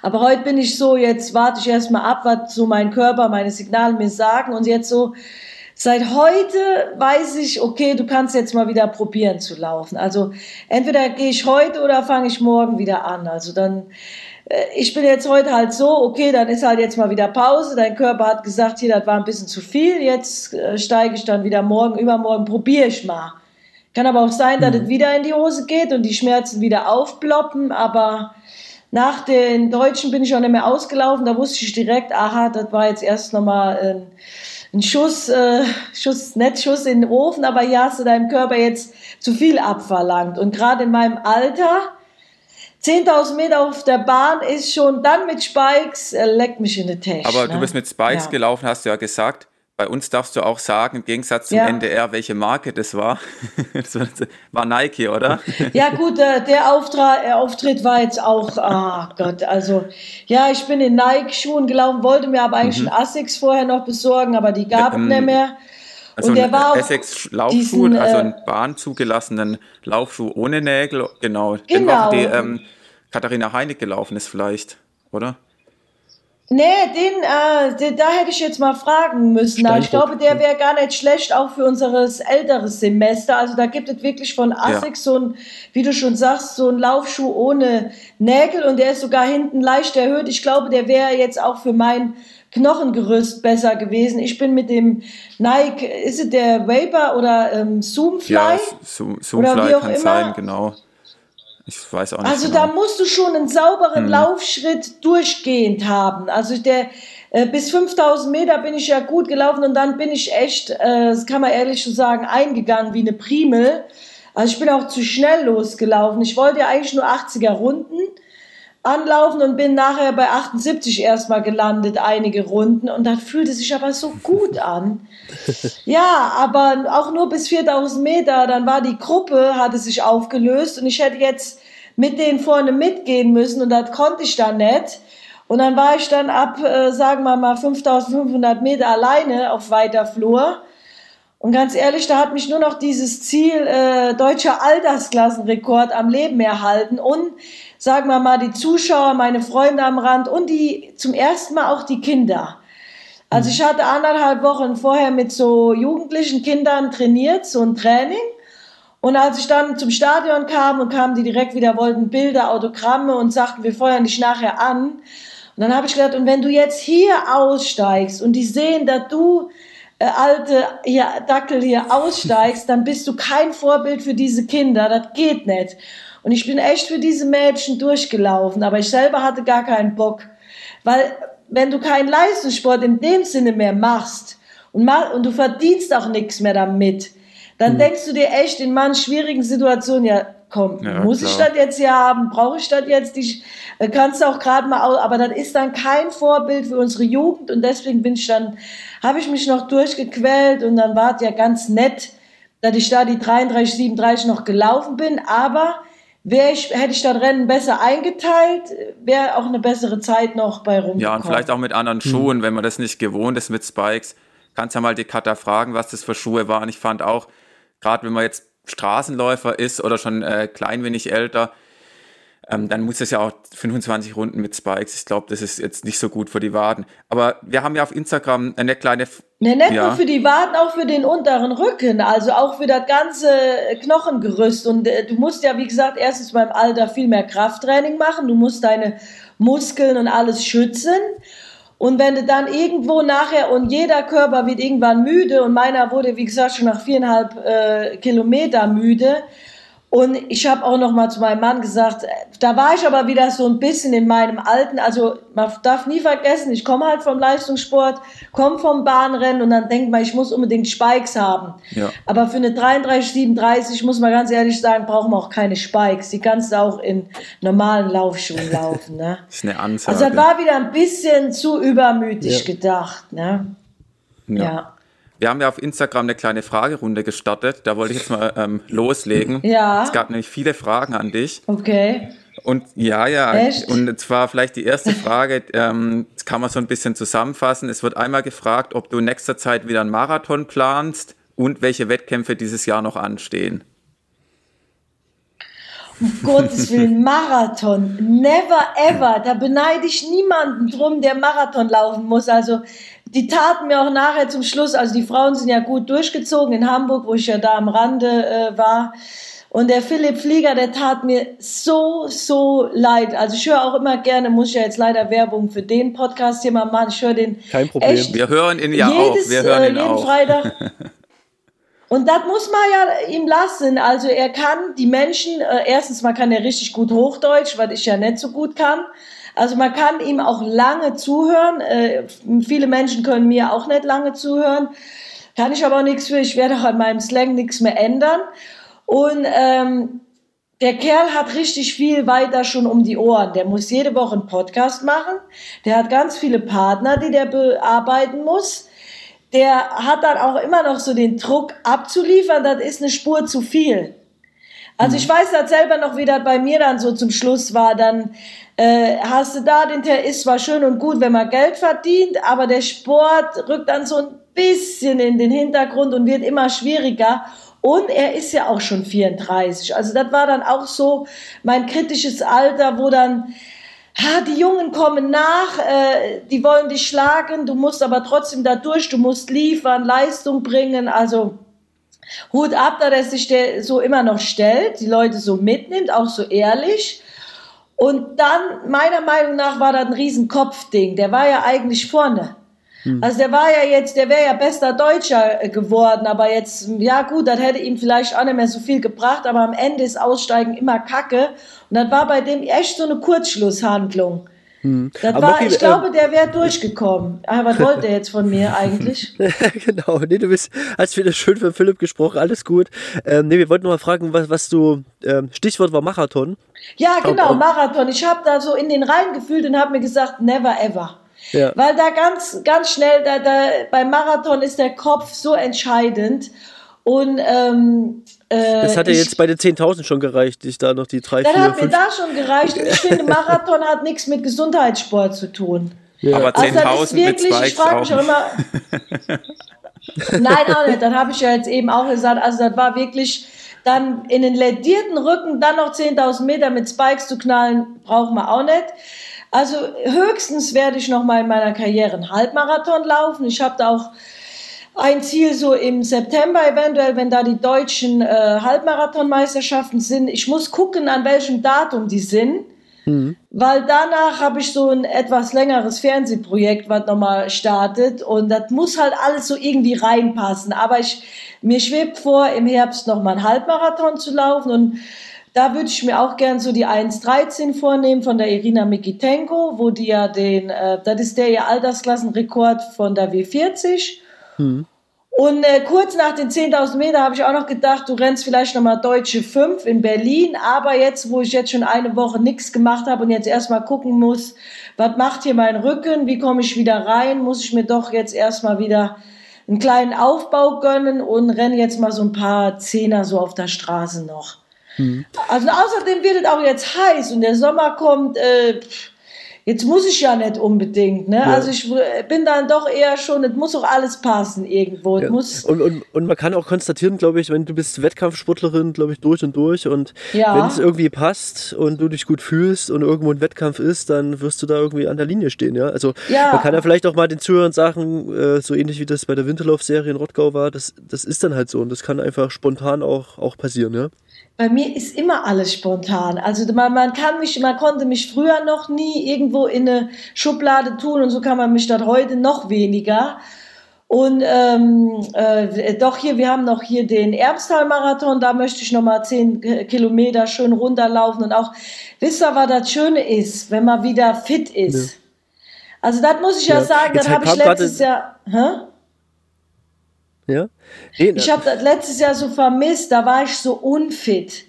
Aber heute bin ich so, jetzt warte ich erstmal ab, was so mein Körper, meine Signale mir sagen. Und jetzt so, seit heute weiß ich, okay, du kannst jetzt mal wieder probieren zu laufen. Also entweder gehe ich heute oder fange ich morgen wieder an. Also dann, ich bin jetzt heute halt so, okay, dann ist halt jetzt mal wieder Pause. Dein Körper hat gesagt, hier, das war ein bisschen zu viel. Jetzt äh, steige ich dann wieder morgen, übermorgen, probiere ich mal. Kann aber auch sein, dass mhm. es wieder in die Hose geht und die Schmerzen wieder aufploppen, aber nach den Deutschen bin ich auch nicht mehr ausgelaufen. Da wusste ich direkt, aha, das war jetzt erst nochmal ein, ein Schuss, äh, Schuss, nicht Schuss in den Ofen, aber hier hast du deinem Körper jetzt zu viel abverlangt. Und gerade in meinem Alter, 10.000 Meter auf der Bahn ist schon dann mit Spikes, äh, leckt mich in die Tasche. Aber ne? du bist mit Spikes ja. gelaufen, hast du ja gesagt. Bei uns darfst du auch sagen, im Gegensatz zum ja. NDR, welche Marke das war. [laughs] das war Nike, oder? Ja, gut, der, der Auftritt, der Auftritt war jetzt auch, ah Gott, also, ja, ich bin in Nike-Schuhen gelaufen, wollte mir aber eigentlich mhm. einen Asics vorher noch besorgen, aber die gab es ähm, nicht mehr. Also und der war Essex Laufschuh, diesen, also einen äh, bahnzugelassenen Laufschuh ohne Nägel, genau. genau. Den war die ähm, Katharina Heinig gelaufen ist vielleicht, oder? Nee, den, äh, den, da hätte ich jetzt mal fragen müssen. Steinbock. Ich glaube, der wäre gar nicht schlecht, auch für unser älteres Semester. Also da gibt es wirklich von Asics ja. so ein, wie du schon sagst, so ein Laufschuh ohne Nägel und der ist sogar hinten leicht erhöht. Ich glaube, der wäre jetzt auch für mein Knochengerüst besser gewesen. Ich bin mit dem Nike, ist es der Vapor oder ähm, Zoomfly? Ja, Zoomfly kann immer. sein, genau. Ich weiß auch nicht. Also genau. da musst du schon einen sauberen hm. Laufschritt durchgehend haben. Also der äh, bis 5000 Meter bin ich ja gut gelaufen und dann bin ich echt, äh, das kann man ehrlich so sagen, eingegangen wie eine Primel. Also ich bin auch zu schnell losgelaufen. Ich wollte ja eigentlich nur 80er Runden anlaufen und bin nachher bei 78 erstmal gelandet, einige Runden. Und das fühlte sich aber so gut an. [laughs] Ja, aber auch nur bis 4000 Meter. Dann war die Gruppe, hatte sich aufgelöst und ich hätte jetzt mit denen vorne mitgehen müssen und das konnte ich dann nicht. Und dann war ich dann ab, äh, sagen wir mal, 5500 Meter alleine auf weiter Flur. Und ganz ehrlich, da hat mich nur noch dieses Ziel äh, deutscher Altersklassenrekord am Leben erhalten und sagen wir mal, die Zuschauer, meine Freunde am Rand und die zum ersten Mal auch die Kinder. Also ich hatte anderthalb Wochen vorher mit so jugendlichen Kindern trainiert, so ein Training. Und als ich dann zum Stadion kam und kamen die direkt wieder, wollten Bilder, Autogramme und sagten, wir feuern dich nachher an. Und dann habe ich gedacht, und wenn du jetzt hier aussteigst und die sehen, dass du äh, alte hier, Dackel hier aussteigst, dann bist du kein Vorbild für diese Kinder. Das geht nicht. Und ich bin echt für diese Mädchen durchgelaufen, aber ich selber hatte gar keinen Bock. Weil wenn du keinen Leistungssport in dem Sinne mehr machst und, mach, und du verdienst auch nichts mehr damit, dann hm. denkst du dir echt in manchen schwierigen Situationen, ja, komm, ja, muss klar. ich das jetzt hier haben? Brauche ich das jetzt? Ich, äh, kannst du auch gerade mal, aber das ist dann kein Vorbild für unsere Jugend und deswegen bin ich dann, habe ich mich noch durchgequält und dann war es ja ganz nett, dass ich da die 33, 37 noch gelaufen bin, aber Wäre ich, hätte ich das Rennen besser eingeteilt, wäre auch eine bessere Zeit noch bei rum. Ja, und vielleicht auch mit anderen hm. Schuhen, hm. wenn man das nicht gewohnt ist mit Spikes. Kannst ja mal die Cutter fragen, was das für Schuhe waren. Ich fand auch, gerade wenn man jetzt Straßenläufer ist oder schon äh, klein wenig älter, ähm, dann muss es ja auch 25 Runden mit Spikes. Ich glaube, das ist jetzt nicht so gut für die Waden. Aber wir haben ja auf Instagram eine kleine. Ne, nicht ja. nur für die Waden, auch für den unteren Rücken, also auch für das ganze Knochengerüst. Und äh, du musst ja, wie gesagt, erstens beim Alter viel mehr Krafttraining machen. Du musst deine Muskeln und alles schützen. Und wenn du dann irgendwo nachher und jeder Körper wird irgendwann müde und meiner wurde, wie gesagt, schon nach viereinhalb äh, Kilometer müde, und ich habe auch noch mal zu meinem Mann gesagt, da war ich aber wieder so ein bisschen in meinem alten, also man darf nie vergessen, ich komme halt vom Leistungssport, komme vom Bahnrennen und dann denkt man, ich muss unbedingt Spikes haben. Ja. Aber für eine 33, 37 muss man ganz ehrlich sagen, brauchen wir auch keine Spikes. Die kannst du auch in normalen Laufschuhen laufen. Ne? [laughs] das ist eine Ansage. Also das war wieder ein bisschen zu übermütig ja. gedacht. Ne? ja. ja. Wir haben ja auf Instagram eine kleine Fragerunde gestartet. Da wollte ich jetzt mal ähm, loslegen. Ja. Es gab nämlich viele Fragen an dich. Okay. Und ja, ja. Echt? Und zwar vielleicht die erste Frage, ähm, das kann man so ein bisschen zusammenfassen. Es wird einmal gefragt, ob du in nächster Zeit wieder einen Marathon planst und welche Wettkämpfe dieses Jahr noch anstehen. Um Gottes Willen, [laughs] Marathon. Never ever. Da beneide ich niemanden drum, der Marathon laufen muss. Also, die taten mir auch nachher zum Schluss, also die Frauen sind ja gut durchgezogen in Hamburg, wo ich ja da am Rande äh, war. Und der Philipp Flieger, der tat mir so, so leid. Also ich höre auch immer gerne, muss ich ja jetzt leider Werbung für den Podcast hier mal machen. Ich höre den. Kein Problem. Echt Wir hören ihn ja jedes, auch. Wir hören ihn äh, jeden auch. Freitag. [laughs] Und das muss man ja ihm lassen. Also er kann die Menschen, äh, erstens mal kann er richtig gut Hochdeutsch, was ich ja nicht so gut kann. Also man kann ihm auch lange zuhören. Äh, viele Menschen können mir auch nicht lange zuhören. Kann ich aber auch nichts für. Ich werde auch an meinem Slang nichts mehr ändern. Und ähm, der Kerl hat richtig viel weiter schon um die Ohren. Der muss jede Woche einen Podcast machen. Der hat ganz viele Partner, die der bearbeiten muss der hat dann auch immer noch so den Druck abzuliefern, das ist eine Spur zu viel. Also ich mhm. weiß das selber noch, wie das bei mir dann so zum Schluss war. Dann äh, hast du da den, der ist zwar schön und gut, wenn man Geld verdient, aber der Sport rückt dann so ein bisschen in den Hintergrund und wird immer schwieriger. Und er ist ja auch schon 34. Also das war dann auch so mein kritisches Alter, wo dann ha, die Jungen kommen nach, äh, die wollen dich schlagen, du musst aber trotzdem da durch, du musst liefern, Leistung bringen, also Hut ab, da er sich der so immer noch stellt, die Leute so mitnimmt, auch so ehrlich. Und dann, meiner Meinung nach, war das ein Riesenkopfding. Der war ja eigentlich vorne. Hm. Also der war ja jetzt, der wäre ja bester Deutscher äh, geworden, aber jetzt, ja gut, das hätte ihm vielleicht auch nicht mehr so viel gebracht, aber am Ende ist Aussteigen immer Kacke. Und das war bei dem echt so eine Kurzschlusshandlung. Hm. Das war, okay, ich ähm, glaube, der wäre durchgekommen. Aber ah, was wollte er jetzt von mir [laughs] eigentlich? [laughs] genau, nee, du bist, hast wieder schön für Philipp gesprochen, alles gut. Ähm, nee, wir wollten noch mal fragen, was, was du, ähm, Stichwort war Marathon. Ja, genau, Marathon. Ich habe da so in den Reihen gefühlt und habe mir gesagt, never ever. Ja. Weil da ganz, ganz schnell, da, da, beim Marathon ist der Kopf so entscheidend. Und ähm, äh, das hat ja jetzt bei den 10.000 schon gereicht, ich da noch die drei, Dann vier, hat mir da schon gereicht. Und ich finde, Marathon hat nichts mit Gesundheitssport zu tun. Ja. Aber 10.000 also mit Spikes ich frage mich auch immer. [laughs] Nein, auch nicht. Das habe ich ja jetzt eben auch gesagt. Also das war wirklich dann in den ledierten Rücken dann noch 10.000 Meter mit Spikes zu knallen, braucht man auch nicht. Also höchstens werde ich noch mal in meiner Karriere einen Halbmarathon laufen. Ich habe da auch ein Ziel so im September eventuell, wenn da die deutschen äh, Halbmarathonmeisterschaften sind. Ich muss gucken, an welchem Datum die sind. Mhm. Weil danach habe ich so ein etwas längeres Fernsehprojekt, was nochmal startet. Und das muss halt alles so irgendwie reinpassen. Aber ich, mir schwebt vor, im Herbst nochmal einen Halbmarathon zu laufen. Und da würde ich mir auch gern so die 1.13 vornehmen von der Irina Mikitenko, wo die ja den, äh, das ist der ihr Altersklassenrekord von der W40. Hm. Und äh, kurz nach den 10.000 Meter habe ich auch noch gedacht, du rennst vielleicht nochmal Deutsche 5 in Berlin. Aber jetzt, wo ich jetzt schon eine Woche nichts gemacht habe und jetzt erstmal gucken muss, was macht hier mein Rücken, wie komme ich wieder rein, muss ich mir doch jetzt erstmal wieder einen kleinen Aufbau gönnen und renne jetzt mal so ein paar Zehner so auf der Straße noch. Mhm. Also außerdem wird es auch jetzt heiß und der Sommer kommt. Äh, jetzt muss ich ja nicht unbedingt. Ne? Ja. Also ich bin dann doch eher schon, es muss auch alles passen irgendwo. Ja. Muss und, und, und man kann auch konstatieren, glaube ich, wenn du bist Wettkampfsportlerin, glaube ich, durch und durch und ja. wenn es irgendwie passt und du dich gut fühlst und irgendwo ein Wettkampf ist, dann wirst du da irgendwie an der Linie stehen. Ja? Also man kann ja vielleicht auch mal den Zuhörern sagen, äh, so ähnlich wie das bei der Winterlauf-Serie in Rottgau war, das, das ist dann halt so und das kann einfach spontan auch, auch passieren. Ja? Bei mir ist immer alles spontan. Also man, man kann mich, man konnte mich früher noch nie irgendwo in eine Schublade tun und so kann man mich dort heute noch weniger. Und ähm, äh, doch hier, wir haben noch hier den Erbstal-Marathon, da möchte ich noch mal zehn Kilometer schön runterlaufen und auch, wisst ihr, was das Schöne ist, wenn man wieder fit ist. Ja. Also das muss ich ja, ja sagen, das habe ich letztes Jahr. Hä? Ja? Nee, ich habe das letztes Jahr so vermisst, da war ich so unfit.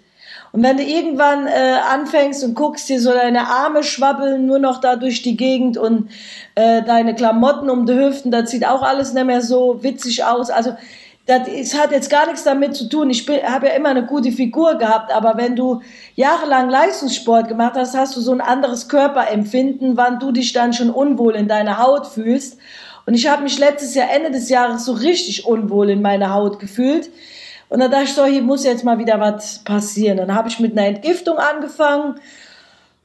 Und wenn du irgendwann äh, anfängst und guckst dir so deine Arme schwabbeln nur noch da durch die Gegend und äh, deine Klamotten um die Hüften, das sieht auch alles nicht mehr so witzig aus. Also das ist, hat jetzt gar nichts damit zu tun. Ich habe ja immer eine gute Figur gehabt, aber wenn du jahrelang Leistungssport gemacht hast, hast du so ein anderes Körperempfinden, wann du dich dann schon unwohl in deiner Haut fühlst. Und ich habe mich letztes Jahr, Ende des Jahres, so richtig unwohl in meiner Haut gefühlt. Und dann dachte ich so, hier muss jetzt mal wieder was passieren. Dann habe ich mit einer Entgiftung angefangen.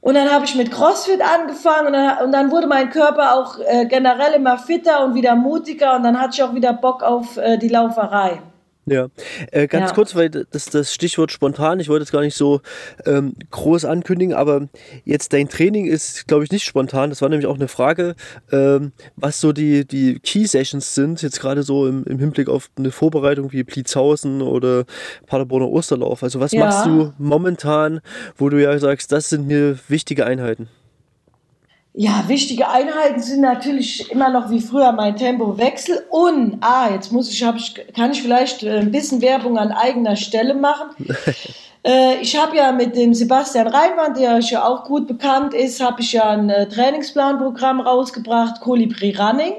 Und dann habe ich mit CrossFit angefangen und dann, und dann wurde mein Körper auch äh, generell immer fitter und wieder mutiger und dann hatte ich auch wieder Bock auf äh, die Lauferei. Ja, äh, ganz ja. kurz, weil das, das Stichwort spontan, ich wollte es gar nicht so ähm, groß ankündigen, aber jetzt dein Training ist, glaube ich, nicht spontan. Das war nämlich auch eine Frage, ähm, was so die, die Key Sessions sind, jetzt gerade so im, im Hinblick auf eine Vorbereitung wie Blitzhausen oder Paderborner Osterlauf. Also was ja. machst du momentan, wo du ja sagst, das sind mir wichtige Einheiten? Ja, wichtige Einheiten sind natürlich immer noch wie früher mein Tempowechsel und ah, jetzt muss ich, hab ich kann ich vielleicht äh, ein bisschen Werbung an eigener Stelle machen. [laughs] äh, ich habe ja mit dem Sebastian Reinwand, der ja auch gut bekannt ist, habe ich ja ein äh, Trainingsplanprogramm rausgebracht, Colibri Running.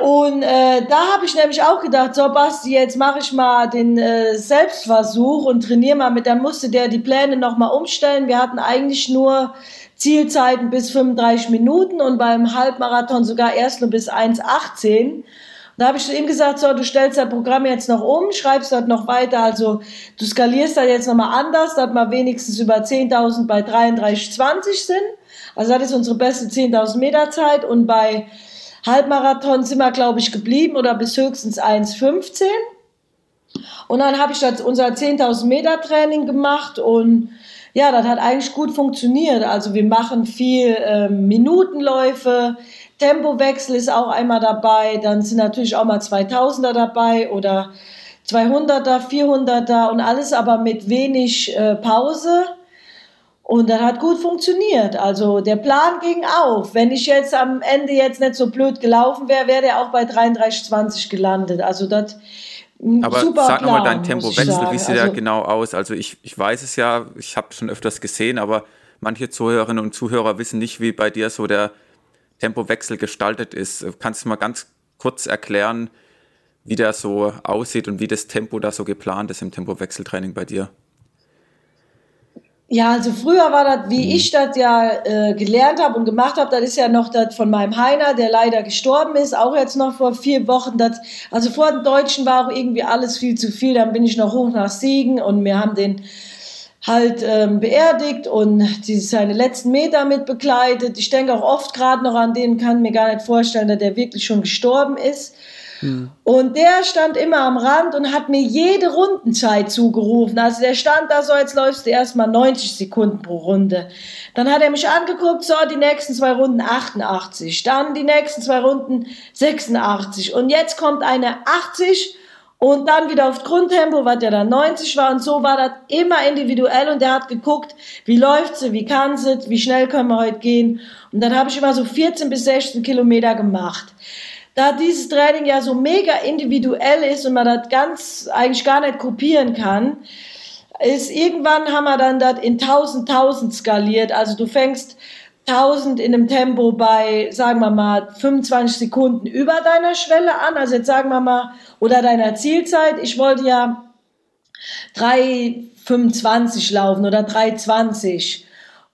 Und äh, da habe ich nämlich auch gedacht, so Basti, jetzt mache ich mal den äh, Selbstversuch und trainiere mal mit. Dann musste der die Pläne nochmal umstellen. Wir hatten eigentlich nur Zielzeiten bis 35 Minuten und beim Halbmarathon sogar erst nur bis 1,18. Da habe ich zu ihm gesagt, so, du stellst das Programm jetzt noch um, schreibst das noch weiter, also du skalierst das jetzt nochmal anders, dass wir wenigstens über 10.000 bei 33,20 sind. Also das ist unsere beste 10.000 Meter Zeit und bei Halbmarathon sind wir, glaube ich, geblieben oder bis höchstens 1,15. Und dann habe ich das unser 10.000 Meter Training gemacht und ja, das hat eigentlich gut funktioniert. Also wir machen viel äh, Minutenläufe, Tempowechsel ist auch einmal dabei, dann sind natürlich auch mal 2000er dabei oder 200er, 400er und alles aber mit wenig äh, Pause. Und das hat gut funktioniert. Also der Plan ging auf. Wenn ich jetzt am Ende jetzt nicht so blöd gelaufen wäre, wäre der auch bei 33,20 gelandet. Also das aber Super sag nochmal dein Tempowechsel, wie sieht also, der genau aus? Also ich, ich weiß es ja, ich habe schon öfters gesehen, aber manche Zuhörerinnen und Zuhörer wissen nicht, wie bei dir so der Tempowechsel gestaltet ist. Kannst du mal ganz kurz erklären, wie der so aussieht und wie das Tempo da so geplant ist im Tempowechseltraining bei dir? Ja, also früher war das, wie mhm. ich das ja äh, gelernt habe und gemacht habe, das ist ja noch das von meinem Heiner, der leider gestorben ist, auch jetzt noch vor vier Wochen. Das, also vor den Deutschen war auch irgendwie alles viel zu viel. Dann bin ich noch hoch nach Siegen und wir haben den halt ähm, beerdigt und die, seine letzten Meter mit begleitet. Ich denke auch oft gerade noch an den, kann mir gar nicht vorstellen, dass der wirklich schon gestorben ist. Mhm. Und der stand immer am Rand und hat mir jede Rundenzeit zugerufen. Also der stand da so, jetzt läufst du erstmal 90 Sekunden pro Runde. Dann hat er mich angeguckt, so die nächsten zwei Runden 88, dann die nächsten zwei Runden 86 und jetzt kommt eine 80 und dann wieder aufs Grundtempo, was ja dann 90 war und so war das immer individuell und der hat geguckt, wie läuft sie, wie kann sie, wie schnell können wir heute gehen und dann habe ich immer so 14 bis 16 Kilometer gemacht da dieses Training ja so mega individuell ist und man das ganz eigentlich gar nicht kopieren kann, ist irgendwann haben wir dann das in 1000, 1000 skaliert. Also du fängst 1000 in einem Tempo bei, sagen wir mal, 25 Sekunden über deiner Schwelle an. Also jetzt sagen wir mal, oder deiner Zielzeit. Ich wollte ja 3,25 laufen oder 3,20.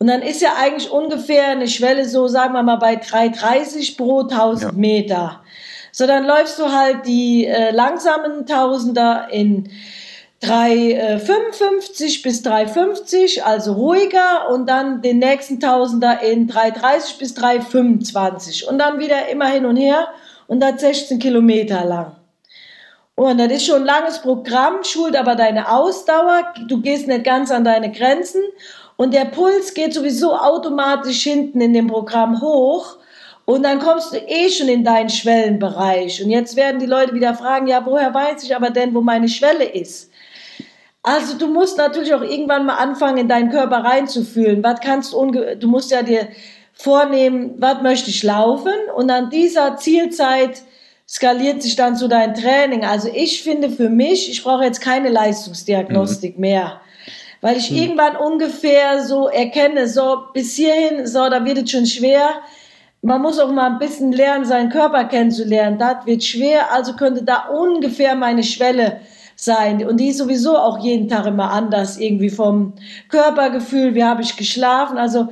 Und dann ist ja eigentlich ungefähr eine Schwelle so, sagen wir mal, bei 3,30 pro 1000 ja. Meter. So, dann läufst du halt die äh, langsamen Tausender in 3,55 äh, bis 3,50, also ruhiger, und dann den nächsten Tausender in 3,30 bis 3,25 und dann wieder immer hin und her und das 16 Kilometer lang. Und das ist schon ein langes Programm, schult aber deine Ausdauer, du gehst nicht ganz an deine Grenzen. Und der Puls geht sowieso automatisch hinten in dem Programm hoch und dann kommst du eh schon in deinen Schwellenbereich. Und jetzt werden die Leute wieder fragen, ja, woher weiß ich aber denn, wo meine Schwelle ist? Also du musst natürlich auch irgendwann mal anfangen, in deinen Körper reinzufühlen. Was kannst du, du musst ja dir vornehmen, was möchte ich laufen? Und an dieser Zielzeit skaliert sich dann zu dein Training. Also ich finde für mich, ich brauche jetzt keine Leistungsdiagnostik mhm. mehr. Weil ich mhm. irgendwann ungefähr so erkenne, so bis hierhin, so, da wird es schon schwer man muss auch mal ein bisschen lernen, seinen Körper kennenzulernen. Das wird schwer, also könnte da ungefähr meine Schwelle sein. Und die ist sowieso auch jeden Tag immer anders, irgendwie vom Körpergefühl, wie habe ich geschlafen. Also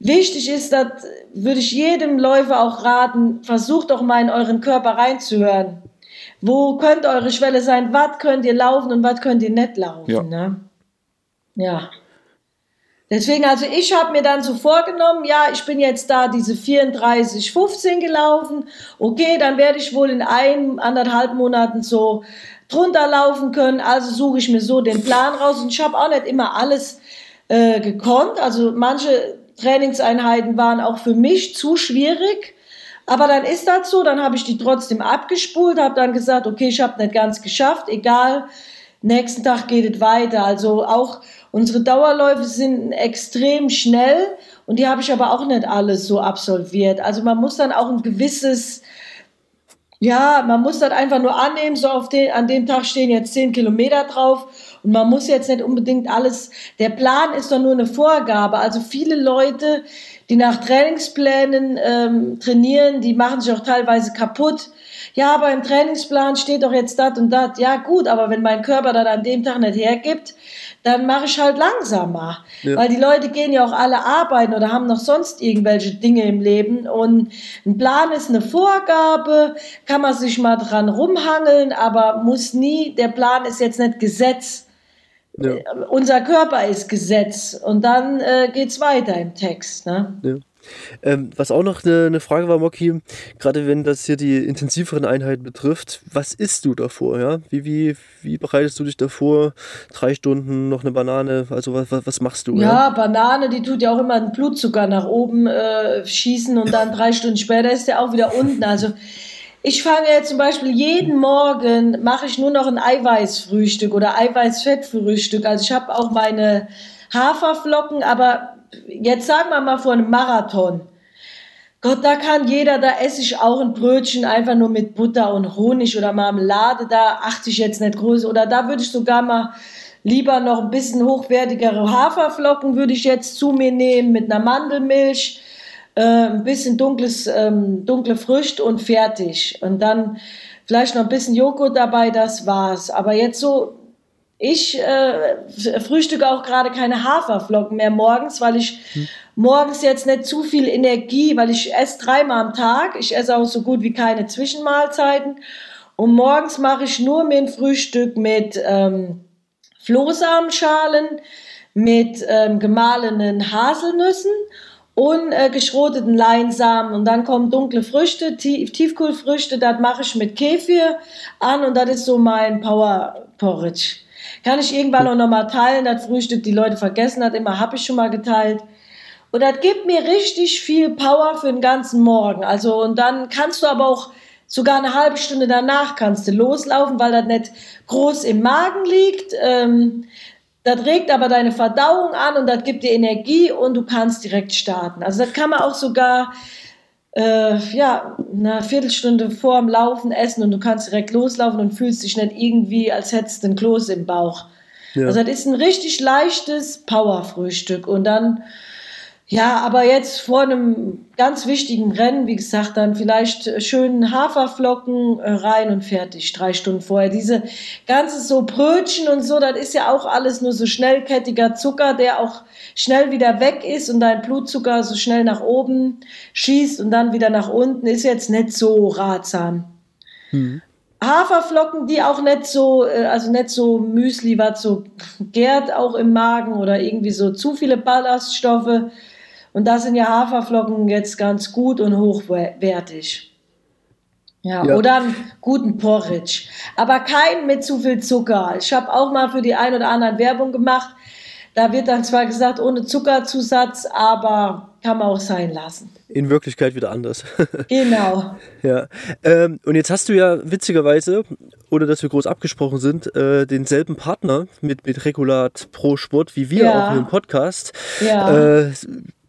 wichtig ist, das würde ich jedem Läufer auch raten, versucht doch mal in euren Körper reinzuhören. Wo könnte eure Schwelle sein? Was könnt ihr laufen und was könnt ihr nicht laufen? Ja. Ne? ja. Deswegen, also ich habe mir dann so vorgenommen, ja, ich bin jetzt da diese 34, 15 gelaufen. Okay, dann werde ich wohl in ein, anderthalb Monaten so drunter laufen können. Also suche ich mir so den Plan raus. Und ich habe auch nicht immer alles äh, gekonnt. Also manche Trainingseinheiten waren auch für mich zu schwierig. Aber dann ist das so, dann habe ich die trotzdem abgespult, habe dann gesagt, okay, ich habe nicht ganz geschafft, egal, nächsten Tag geht es weiter. Also auch Unsere Dauerläufe sind extrem schnell und die habe ich aber auch nicht alles so absolviert. Also man muss dann auch ein gewisses, ja, man muss das einfach nur annehmen, so auf den, an dem Tag stehen jetzt zehn Kilometer drauf und man muss jetzt nicht unbedingt alles, der Plan ist doch nur eine Vorgabe. Also viele Leute, die nach Trainingsplänen ähm, trainieren, die machen sich auch teilweise kaputt. Ja, aber im Trainingsplan steht doch jetzt das und das. Ja, gut, aber wenn mein Körper das an dem Tag nicht hergibt, dann mache ich halt langsamer. Ja. Weil die Leute gehen ja auch alle arbeiten oder haben noch sonst irgendwelche Dinge im Leben. Und ein Plan ist eine Vorgabe, kann man sich mal dran rumhangeln, aber muss nie, der Plan ist jetzt nicht Gesetz. Ja. Unser Körper ist Gesetz. Und dann äh, geht es weiter im Text. Ne? Ja. Ähm, was auch noch eine, eine Frage war, Moki, gerade wenn das hier die intensiveren Einheiten betrifft, was isst du davor? Ja? Wie, wie, wie bereitest du dich davor? Drei Stunden, noch eine Banane, also was, was machst du? Ja, ja, Banane, die tut ja auch immer den Blutzucker nach oben äh, schießen und dann drei Stunden später ist der auch wieder unten. Also ich fange jetzt zum Beispiel jeden Morgen, mache ich nur noch ein Eiweißfrühstück oder Eiweißfettfrühstück. Also ich habe auch meine Haferflocken, aber jetzt sagen wir mal vor einem Marathon. Gott, da kann jeder, da esse ich auch ein Brötchen einfach nur mit Butter und Honig oder Marmelade, da achte ich jetzt nicht groß. Oder da würde ich sogar mal lieber noch ein bisschen hochwertigere Haferflocken würde ich jetzt zu mir nehmen mit einer Mandelmilch, äh, ein bisschen dunkles, ähm, dunkle Früchte und fertig. Und dann vielleicht noch ein bisschen Joghurt dabei, das war's. Aber jetzt so ich äh, frühstücke auch gerade keine Haferflocken mehr morgens, weil ich hm. morgens jetzt nicht zu viel Energie, weil ich esse dreimal am Tag. Ich esse auch so gut wie keine Zwischenmahlzeiten. Und morgens mache ich nur mir ein Frühstück mit ähm, Flohsamenschalen, mit ähm, gemahlenen Haselnüssen und äh, geschroteten Leinsamen. Und dann kommen dunkle Früchte, Tief Tiefkühlfrüchte, das mache ich mit Kefir an und das ist so mein Power Porridge. Kann ich irgendwann auch nochmal teilen, das Frühstück die Leute vergessen hat, immer habe ich schon mal geteilt. Und das gibt mir richtig viel Power für den ganzen Morgen. Also, und dann kannst du aber auch sogar eine halbe Stunde danach kannst du loslaufen, weil das nicht groß im Magen liegt. Ähm, das regt aber deine Verdauung an und das gibt dir Energie und du kannst direkt starten. Also das kann man auch sogar äh, ja, eine Viertelstunde vor dem Laufen essen und du kannst direkt loslaufen und fühlst dich nicht irgendwie, als hättest du ein Kloß im Bauch. Ja. Also das ist ein richtig leichtes Powerfrühstück und dann ja, aber jetzt vor einem ganz wichtigen Rennen, wie gesagt, dann vielleicht schön Haferflocken äh, rein und fertig, drei Stunden vorher. Diese ganze so Brötchen und so, das ist ja auch alles nur so schnellkettiger Zucker, der auch schnell wieder weg ist und dein Blutzucker so schnell nach oben schießt und dann wieder nach unten, ist jetzt nicht so ratsam. Mhm. Haferflocken, die auch nicht so, äh, also nicht so Müsli, was so gärt auch im Magen oder irgendwie so zu viele Ballaststoffe und da sind ja Haferflocken jetzt ganz gut und hochwertig. Ja, ja, oder einen guten Porridge. Aber keinen mit zu viel Zucker. Ich habe auch mal für die ein oder anderen Werbung gemacht. Da wird dann zwar gesagt, ohne Zuckerzusatz, aber kann man auch sein lassen. In Wirklichkeit wieder anders. [laughs] Genau. ja. Ähm, und jetzt hast du ja witzigerweise, ohne dass wir groß abgesprochen sind, äh, denselben Partner mit, mit Regulat Pro Sport wie wir ja. auch im Podcast. Ja. Äh,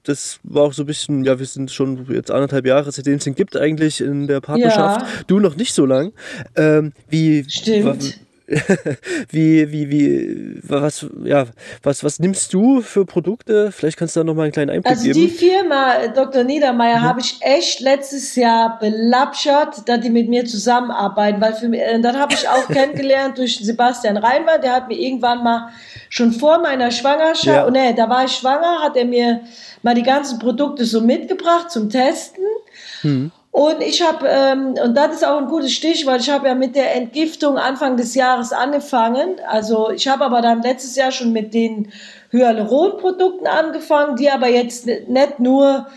das war auch so ein bisschen, ja, wir sind schon jetzt anderthalb Jahre, seitdem es den gibt, eigentlich in der Partnerschaft. Ja. Du noch nicht so lang. Ähm, wie, Stimmt. [laughs] wie, wie, wie, was, ja, was, was nimmst du für Produkte? Vielleicht kannst du da nochmal einen kleinen Einblick also geben. Also die Firma äh, Dr. Niedermeyer mhm. habe ich echt letztes Jahr belapschert, dass die mit mir zusammenarbeiten, weil für mich, äh, das habe ich auch [laughs] kennengelernt durch Sebastian Reinwald, der hat mir irgendwann mal schon vor meiner Schwangerschaft, ja. oh, nee, da war ich schwanger, hat er mir mal die ganzen Produkte so mitgebracht zum Testen. Mhm. Und ich habe, ähm, und das ist auch ein gutes Stichwort, ich habe ja mit der Entgiftung Anfang des Jahres angefangen. Also ich habe aber dann letztes Jahr schon mit den Hyaluron-Produkten angefangen, die aber jetzt nicht nur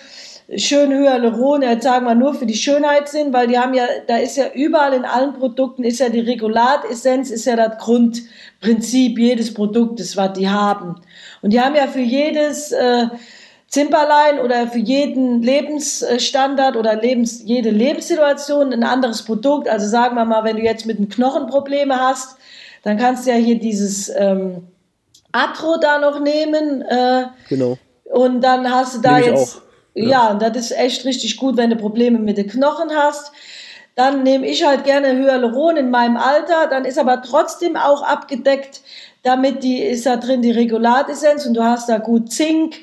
schön Hyaluron, jetzt sagen wir nur für die Schönheit sind, weil die haben ja, da ist ja überall in allen Produkten ist ja die Regulat-Essenz, ist ja das Grundprinzip jedes Produktes, was die haben. Und die haben ja für jedes äh, Zimperlein oder für jeden Lebensstandard oder Lebens, jede Lebenssituation ein anderes Produkt. Also sagen wir mal, wenn du jetzt mit den Knochen Probleme hast, dann kannst du ja hier dieses ähm, Atro da noch nehmen. Äh, genau. Und dann hast du da Nehm jetzt. Auch. Ja. ja, und das ist echt richtig gut, wenn du Probleme mit den Knochen hast. Dann nehme ich halt gerne Hyaluron in meinem Alter. Dann ist aber trotzdem auch abgedeckt, damit die ist da drin die Regulatessenz und du hast da gut Zink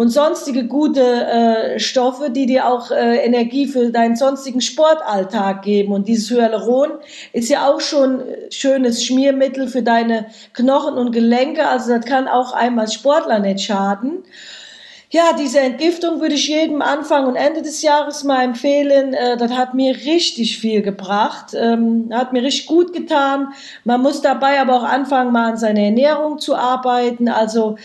und sonstige gute äh, Stoffe, die dir auch äh, Energie für deinen sonstigen Sportalltag geben. Und dieses Hyaluron ist ja auch schon schönes Schmiermittel für deine Knochen und Gelenke. Also das kann auch einmal Sportler nicht schaden. Ja, diese Entgiftung würde ich jedem Anfang und Ende des Jahres mal empfehlen. Äh, das hat mir richtig viel gebracht, ähm, hat mir richtig gut getan. Man muss dabei aber auch anfangen, mal an seiner Ernährung zu arbeiten. Also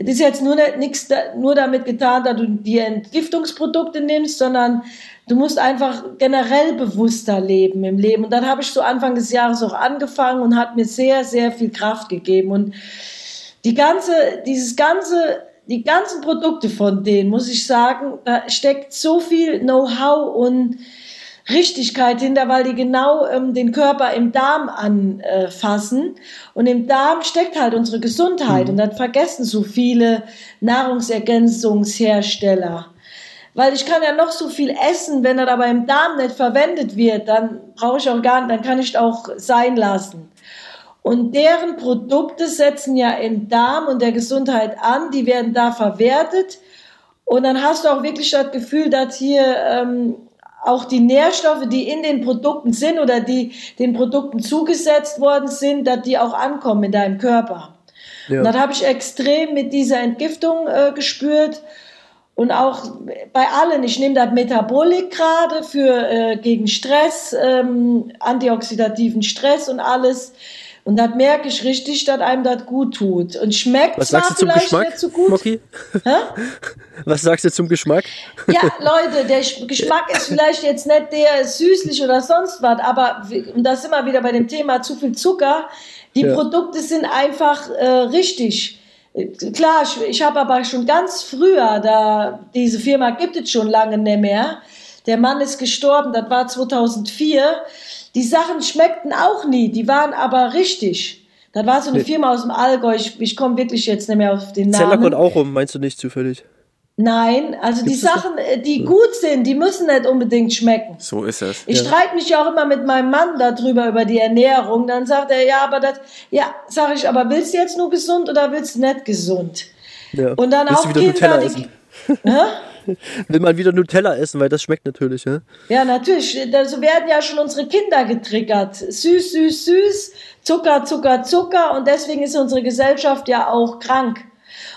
es ist jetzt nur nichts nur damit getan, dass du die Entgiftungsprodukte nimmst, sondern du musst einfach generell bewusster leben im Leben. Und dann habe ich so Anfang des Jahres auch angefangen und hat mir sehr, sehr viel Kraft gegeben. Und die ganze, dieses ganze, die ganzen Produkte von denen, muss ich sagen, da steckt so viel Know-how und Richtigkeit hinter, weil die genau ähm, den Körper im Darm anfassen. Und im Darm steckt halt unsere Gesundheit. Mhm. Und das vergessen so viele Nahrungsergänzungshersteller. Weil ich kann ja noch so viel essen, wenn er aber im Darm nicht verwendet wird, dann brauche ich auch gar nicht, dann kann ich auch sein lassen. Und deren Produkte setzen ja im Darm und der Gesundheit an, die werden da verwertet. Und dann hast du auch wirklich das Gefühl, dass hier ähm, auch die Nährstoffe, die in den Produkten sind oder die den Produkten zugesetzt worden sind, dass die auch ankommen in deinem Körper. Ja. Und das habe ich extrem mit dieser Entgiftung äh, gespürt. Und auch bei allen, ich nehme das Metabolik gerade für äh, gegen Stress, ähm, antioxidativen Stress und alles. Und das merke ich richtig, dass einem das gut tut. Und schmeckt Was sagst du zum Geschmack, nicht so gut. Moki? [laughs] Was sagst du zum Geschmack? Ja, Leute, der Geschmack ist vielleicht jetzt nicht der süßlich oder sonst was, aber und da sind wir wieder bei dem Thema zu viel Zucker. Die ja. Produkte sind einfach äh, richtig. Klar, ich, ich habe aber schon ganz früher, da diese Firma gibt es schon lange nicht mehr. Der Mann ist gestorben, das war 2004 die Sachen schmeckten auch nie, die waren aber richtig. Das war so eine Firma aus dem Allgäu, ich, ich komme wirklich jetzt nicht mehr auf den Namen. Zellack und auch um, meinst du nicht zufällig? Nein, also Gibt's die Sachen? Äh, die gut sind, die müssen nicht unbedingt schmecken. So ist es. Ich ja. streite mich ja auch immer mit meinem Mann darüber, über die Ernährung. Dann sagt er, ja, aber das, ja, sage ich, aber willst du jetzt nur gesund oder willst du nicht gesund? Ja. Und dann willst auch Kinder, die, [laughs] [laughs] will man wieder Nutella essen, weil das schmeckt natürlich. Ja, ja natürlich. So werden ja schon unsere Kinder getriggert. Süß, süß, süß, Zucker, Zucker, Zucker. Und deswegen ist unsere Gesellschaft ja auch krank.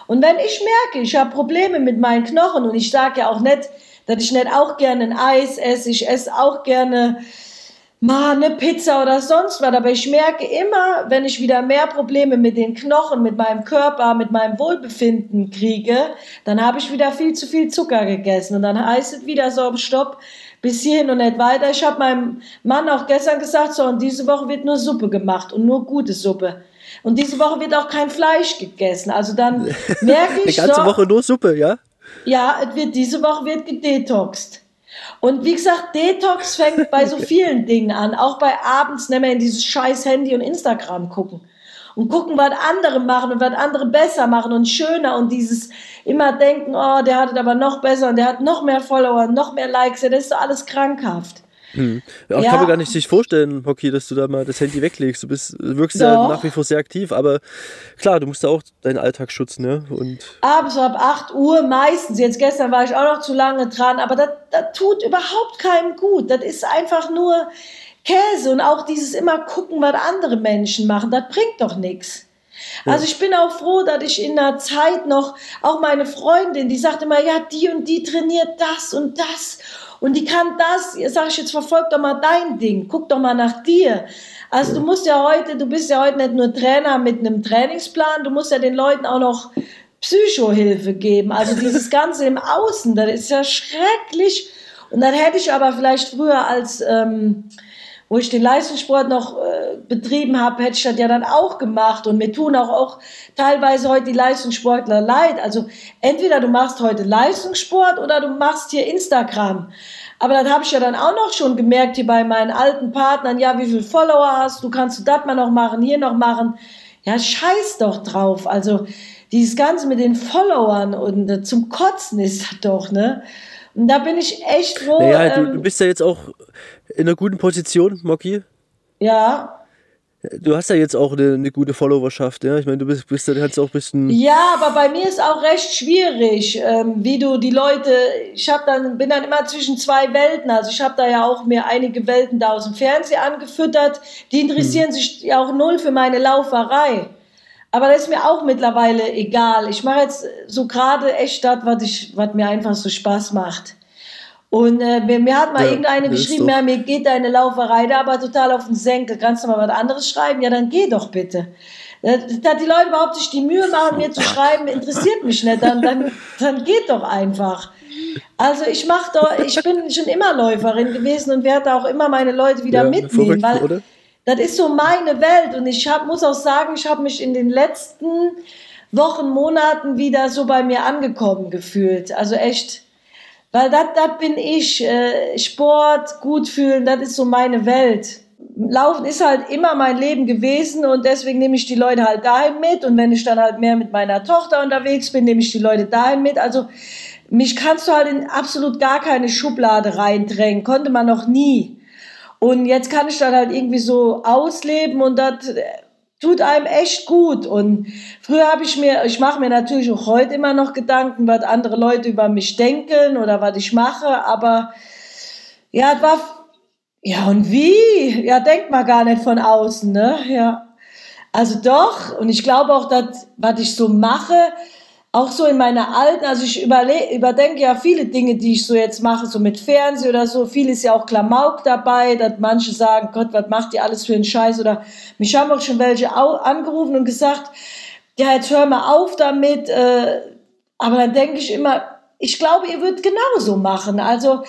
Und wenn ich merke, ich habe Probleme mit meinen Knochen und ich sage ja auch nicht, dass ich nicht auch gerne ein Eis esse, ich esse auch gerne mal eine Pizza oder sonst was. Aber ich merke immer, wenn ich wieder mehr Probleme mit den Knochen, mit meinem Körper, mit meinem Wohlbefinden kriege, dann habe ich wieder viel zu viel Zucker gegessen. Und dann heißt es wieder so, stopp, bis hierhin und nicht weiter. Ich habe meinem Mann auch gestern gesagt, so, und diese Woche wird nur Suppe gemacht und nur gute Suppe. Und diese Woche wird auch kein Fleisch gegessen. Also dann [laughs] merke ich. Die ganze so, Woche nur Suppe, ja? Ja, es wird, diese Woche wird gedetoxt. Und wie gesagt, Detox fängt bei so vielen Dingen an. Auch bei abends nicht mehr in dieses scheiß Handy und Instagram gucken. Und gucken, was andere machen und was andere besser machen und schöner und dieses immer denken, oh, der hat es aber noch besser und der hat noch mehr Follower, noch mehr Likes, das ist doch alles krankhaft. Hm. Ja, ja. kann man gar nicht sich vorstellen, Hockey, dass du da mal das Handy weglegst. Du bist, wirkst Doch. ja nach wie vor sehr aktiv, aber klar, du musst da auch deinen Alltag schützen, ne? Und Abends ab 8 Uhr meistens. Jetzt gestern war ich auch noch zu lange dran, aber das, das tut überhaupt keinem gut. Das ist einfach nur Käse und auch dieses immer gucken, was andere Menschen machen, das bringt doch nichts. Also ich bin auch froh, dass ich in der Zeit noch, auch meine Freundin, die sagt immer, ja, die und die trainiert das und das und die kann das, sag ich jetzt, verfolg doch mal dein Ding, guck doch mal nach dir. Also du musst ja heute, du bist ja heute nicht nur Trainer mit einem Trainingsplan, du musst ja den Leuten auch noch Psychohilfe geben. Also dieses [laughs] Ganze im Außen, das ist ja schrecklich. Und dann hätte ich aber vielleicht früher als ähm, wo ich den Leistungssport noch äh, betrieben habe, hätte ich das ja dann auch gemacht. Und mir tun auch, auch teilweise heute die Leistungssportler leid. Also entweder du machst heute Leistungssport oder du machst hier Instagram. Aber das habe ich ja dann auch noch schon gemerkt hier bei meinen alten Partnern. Ja, wie viele Follower hast du? Kannst du das mal noch machen, hier noch machen? Ja, scheiß doch drauf. Also dieses Ganze mit den Followern und äh, zum Kotzen ist das doch, ne? Und da bin ich echt froh. Naja, ähm, du, du bist ja jetzt auch in einer guten Position, Moki. Ja. Du hast ja jetzt auch eine, eine gute Followerschaft, ja. Ich meine, du bist, bist da kannst auch ein bisschen. Ja, aber bei mir ist auch recht schwierig, ähm, wie du die Leute. Ich habe dann bin dann immer zwischen zwei Welten. Also ich habe da ja auch mir einige Welten da aus dem Fernsehen angefüttert. Die interessieren hm. sich ja auch null für meine Lauferei. Aber das ist mir auch mittlerweile egal. Ich mache jetzt so gerade echt das, was ich, was mir einfach so Spaß macht. Und äh, mir, mir, hat mal ja, irgendeine geschrieben, ja, mir geht deine Lauferei da aber total auf den Senkel. Kannst du mal was anderes schreiben? Ja, dann geh doch bitte. Dass die Leute überhaupt sich die Mühe machen, mir zu schreiben, interessiert mich nicht. Dann, dann, dann geht doch einfach. Also ich mache doch, ich bin schon immer Läuferin gewesen und werde auch immer meine Leute wieder ja, mitnehmen, verrückt, weil oder? das ist so meine Welt. Und ich hab, muss auch sagen, ich habe mich in den letzten Wochen, Monaten wieder so bei mir angekommen gefühlt. Also echt weil das bin ich. Äh, Sport, gut fühlen, das ist so meine Welt. Laufen ist halt immer mein Leben gewesen und deswegen nehme ich die Leute halt dahin mit. Und wenn ich dann halt mehr mit meiner Tochter unterwegs bin, nehme ich die Leute dahin mit. Also mich kannst du halt in absolut gar keine Schublade reindrängen. Konnte man noch nie. Und jetzt kann ich dann halt irgendwie so ausleben und das tut einem echt gut. Und früher habe ich mir, ich mache mir natürlich auch heute immer noch Gedanken, was andere Leute über mich denken oder was ich mache, aber ja, es war, ja und wie? Ja, denkt man gar nicht von außen, ne? Ja. Also doch, und ich glaube auch, dass, was ich so mache, auch so in meiner alten, also ich überdenke ja viele Dinge, die ich so jetzt mache, so mit Fernsehen oder so. Viel ist ja auch Klamauk dabei, dass manche sagen, Gott, was macht ihr alles für einen Scheiß? Oder mich haben auch schon welche angerufen und gesagt, ja, jetzt hör mal auf damit. Äh, aber dann denke ich immer, ich glaube, ihr würdet genauso machen. Also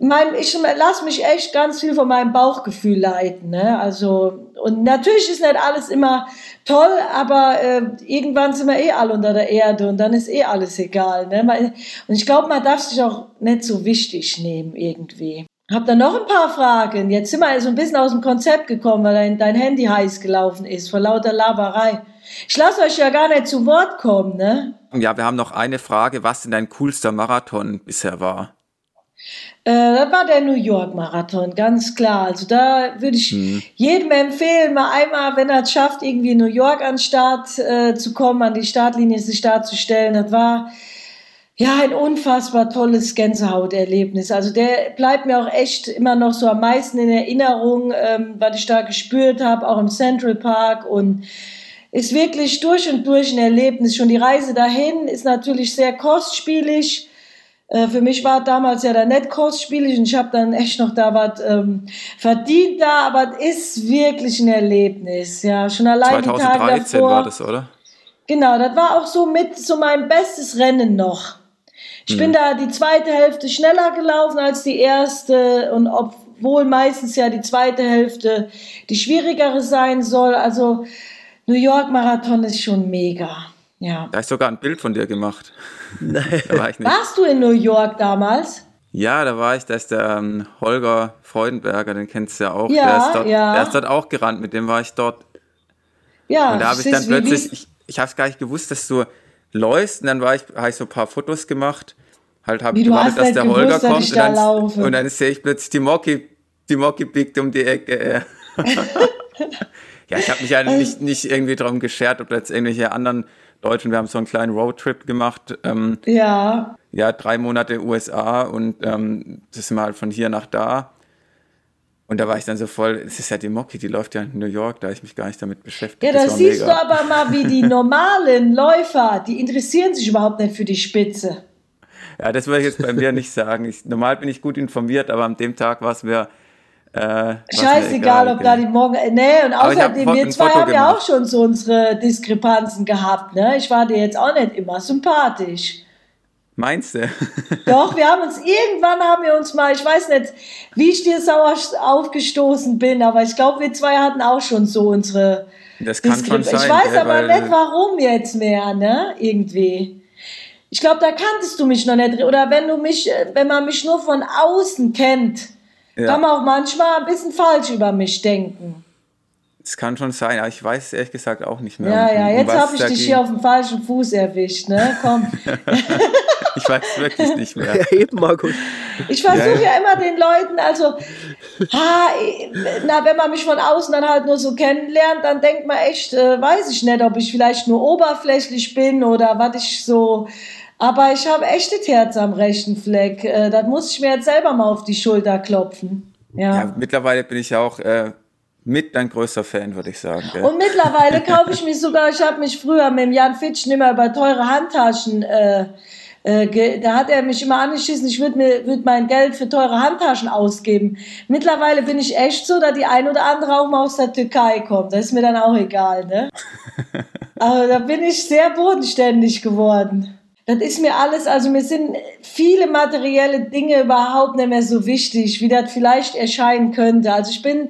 mein, ich lasse mich echt ganz viel von meinem Bauchgefühl leiten. Ne? Also, und natürlich ist nicht alles immer toll, aber äh, irgendwann sind wir eh alle unter der Erde und dann ist eh alles egal. Ne? Und ich glaube, man darf sich auch nicht so wichtig nehmen irgendwie. Hab da noch ein paar Fragen. Jetzt sind wir also ein bisschen aus dem Konzept gekommen, weil dein, dein Handy heiß gelaufen ist vor lauter Laberei. Ich lasse euch ja gar nicht zu Wort kommen, ne? Ja, wir haben noch eine Frage, was denn dein coolster Marathon bisher war. Äh, das war der New York Marathon, ganz klar. Also da würde ich mhm. jedem empfehlen, mal einmal, wenn er es schafft, irgendwie in New York an den Start äh, zu kommen, an die Startlinie sich darzustellen. Das war ja ein unfassbar tolles Gänsehauterlebnis. Also der bleibt mir auch echt immer noch so am meisten in Erinnerung, ähm, was ich da gespürt habe, auch im Central Park und ist wirklich durch und durch ein Erlebnis. Schon die Reise dahin ist natürlich sehr kostspielig äh, für mich war damals ja der nicht kostspielig und ich habe dann echt noch da was ähm, verdient da, aber es ist wirklich ein Erlebnis. Ja, schon allein 2013 die Tage davor, war das, oder? Genau, das war auch so mit so mein bestes Rennen noch. Ich mhm. bin da die zweite Hälfte schneller gelaufen als die erste und obwohl meistens ja die zweite Hälfte die schwierigere sein soll. Also New York Marathon ist schon mega. Ja. Da ist sogar ein Bild von dir gemacht. Nein. War Warst du in New York damals? Ja, da war ich, da ist der ähm, Holger Freudenberger, den kennst du ja auch. Ja, der, ist dort, ja. der ist dort auch gerannt, mit dem war ich dort. Ja, und da habe ich dann plötzlich, ich, ich habe es gar nicht gewusst, dass du läufst und dann war ich, habe ich so ein paar Fotos gemacht, halt habe gewartet, dass der gewusst, Holger kommt und dann, und dann sehe ich plötzlich die Mocky, die Mocky biegt um die Ecke. ja, [laughs] ich habe mich ja nicht, nicht irgendwie darum geschert, ob da jetzt irgendwelche anderen Deutschen, wir haben so einen kleinen Roadtrip gemacht. Ähm, ja. Ja, drei Monate USA und ähm, das sind wir halt von hier nach da. Und da war ich dann so voll, es ist ja die Mocky, die läuft ja in New York, da ich mich gar nicht damit beschäftigt. Ja, da siehst mega. du aber mal, wie die [laughs] normalen Läufer, die interessieren sich überhaupt nicht für die Spitze. Ja, das würde ich jetzt bei mir nicht sagen. Ich, normal bin ich gut informiert, aber an dem Tag war es mir äh, Scheißegal, ob da die morgen. Nee, und außerdem, wir zwei haben ja auch schon so unsere Diskrepanzen gehabt. Ne? Ich war dir jetzt auch nicht immer sympathisch. Meinst du? [laughs] Doch, wir haben uns irgendwann haben wir uns mal, ich weiß nicht, wie ich dir sauer aufgestoßen bin, aber ich glaube, wir zwei hatten auch schon so unsere. Das kann schon sein. Ich weiß aber nicht, warum jetzt mehr, ne? Irgendwie. Ich glaube, da kanntest du mich noch nicht. Oder wenn du mich, wenn man mich nur von außen kennt, ja. kann man auch manchmal ein bisschen falsch über mich denken. Das kann schon sein, aber ich weiß ehrlich gesagt auch nicht mehr. Ja, ja, jetzt habe ich dich hier auf dem falschen Fuß erwischt, ne? Komm. [laughs] ich weiß wirklich nicht mehr. Ja, eben, Markus. Ich versuche ja. ja. immer den Leuten, also, ha, na, wenn man mich von außen dann halt nur so kennenlernt, dann denkt man echt, äh, weiß ich nicht, ob ich vielleicht nur oberflächlich bin oder was ich so aber ich habe echt das Herz am rechten Fleck. Äh, das muss ich mir jetzt selber mal auf die Schulter klopfen. Ja, ja mittlerweile bin ich ja auch äh, mit dein größter Fan, würde ich sagen. Gell? Und mittlerweile kaufe ich mich sogar, ich habe mich früher mit dem Jan Fitschen immer über teure Handtaschen äh, äh, da hat er mich immer angeschissen, ich würde würd mein Geld für teure Handtaschen ausgeben. Mittlerweile bin ich echt so, dass die ein oder andere auch mal aus der Türkei kommt. Das ist mir dann auch egal, ne? [laughs] Aber da bin ich sehr bodenständig geworden. Das ist mir alles, also mir sind viele materielle Dinge überhaupt nicht mehr so wichtig, wie das vielleicht erscheinen könnte. Also ich bin,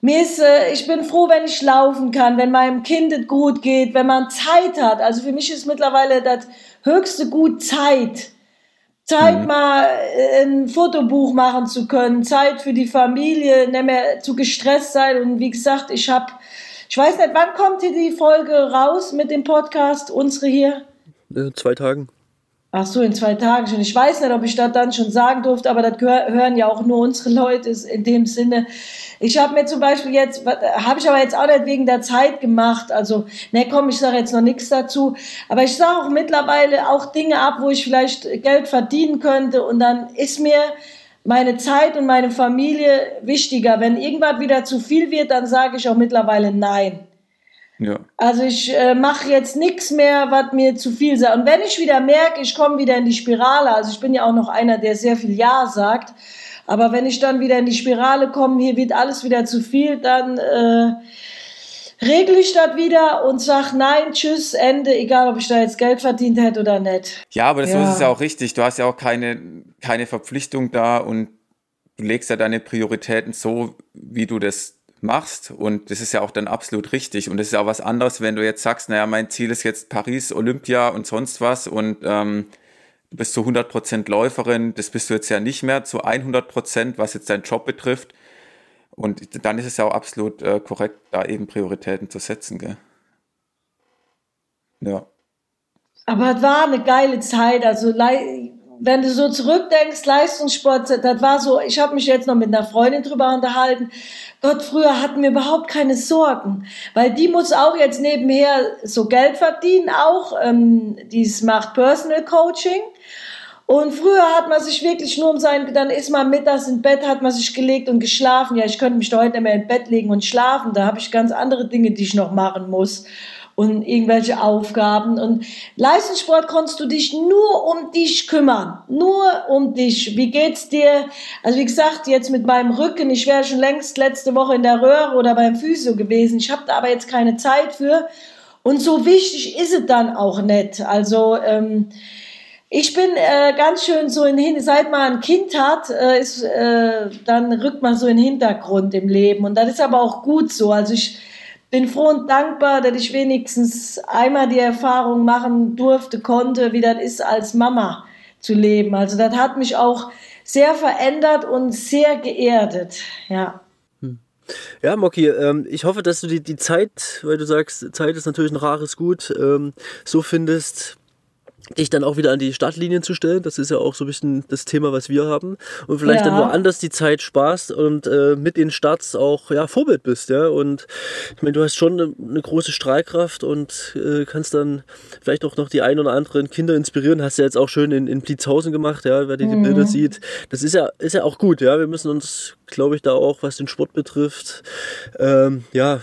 mir ist, äh, ich bin froh, wenn ich laufen kann, wenn meinem Kind es gut geht, wenn man Zeit hat. Also für mich ist mittlerweile das höchste Gut Zeit. Zeit mhm. mal äh, ein Fotobuch machen zu können, Zeit für die Familie, nicht mehr zu gestresst sein. Und wie gesagt, ich habe, ich weiß nicht, wann kommt hier die Folge raus mit dem Podcast, unsere hier? In zwei Tagen. Ach so, in zwei Tagen schon. Ich weiß nicht, ob ich das dann schon sagen durfte, aber das hören ja auch nur unsere Leute in dem Sinne. Ich habe mir zum Beispiel jetzt, habe ich aber jetzt auch nicht wegen der Zeit gemacht. Also, ne, komm, ich sage jetzt noch nichts dazu. Aber ich sage auch mittlerweile auch Dinge ab, wo ich vielleicht Geld verdienen könnte. Und dann ist mir meine Zeit und meine Familie wichtiger. Wenn irgendwas wieder zu viel wird, dann sage ich auch mittlerweile nein. Ja. Also ich äh, mache jetzt nichts mehr, was mir zu viel sagt. Und wenn ich wieder merke, ich komme wieder in die Spirale, also ich bin ja auch noch einer, der sehr viel Ja sagt, aber wenn ich dann wieder in die Spirale komme, hier wird alles wieder zu viel, dann äh, regle ich das wieder und sag nein, tschüss, Ende, egal ob ich da jetzt Geld verdient hätte oder nicht. Ja, aber das ja. ist ja auch richtig. Du hast ja auch keine, keine Verpflichtung da und du legst ja deine Prioritäten so, wie du das machst. Und das ist ja auch dann absolut richtig. Und das ist auch was anderes, wenn du jetzt sagst, naja, mein Ziel ist jetzt Paris, Olympia und sonst was und ähm, du bist zu 100% Läuferin, das bist du jetzt ja nicht mehr zu 100%, was jetzt deinen Job betrifft. Und dann ist es ja auch absolut äh, korrekt, da eben Prioritäten zu setzen. Gell? Ja. Aber es war eine geile Zeit. Also wenn du so zurückdenkst, Leistungssport, das war so, ich habe mich jetzt noch mit einer Freundin drüber unterhalten. Gott, früher hatten wir überhaupt keine Sorgen, weil die muss auch jetzt nebenher so Geld verdienen, auch ähm, die macht Personal Coaching. Und früher hat man sich wirklich nur um sein, dann ist man mittags im Bett, hat man sich gelegt und geschlafen. Ja, ich könnte mich da heute nicht mehr im Bett legen und schlafen. Da habe ich ganz andere Dinge, die ich noch machen muss und irgendwelche Aufgaben. Und Leistungssport konntest du dich nur um dich kümmern. Nur um dich. Wie geht's dir? Also wie gesagt, jetzt mit meinem Rücken, ich wäre schon längst letzte Woche in der Röhre oder beim Physio gewesen. Ich habe da aber jetzt keine Zeit für. Und so wichtig ist es dann auch nicht. Also ähm, Ich bin äh, ganz schön so in seit man ein Kind hat, äh, ist, äh, dann rückt man so in den Hintergrund im Leben. Und das ist aber auch gut so. Also ich bin froh und dankbar, dass ich wenigstens einmal die Erfahrung machen durfte, konnte, wie das ist, als Mama zu leben. Also das hat mich auch sehr verändert und sehr geerdet. Ja. Hm. Ja, Moki, ähm, ich hoffe, dass du die, Zeit, weil du sagst, Zeit ist natürlich ein rares Gut, ähm, so findest, dich dann auch wieder an die Startlinien zu stellen. Das ist ja auch so ein bisschen das Thema, was wir haben. Und vielleicht ja. dann woanders die Zeit sparst und äh, mit den Starts auch ja, Vorbild bist. Ja? Und ich meine, du hast schon eine, eine große Strahlkraft und äh, kannst dann vielleicht auch noch die ein oder anderen Kinder inspirieren. Hast du ja jetzt auch schön in, in Blitzhausen gemacht, ja, wer die, mhm. die Bilder sieht. Das ist ja, ist ja auch gut, ja. Wir müssen uns, glaube ich, da auch, was den Sport betrifft, ähm, ja,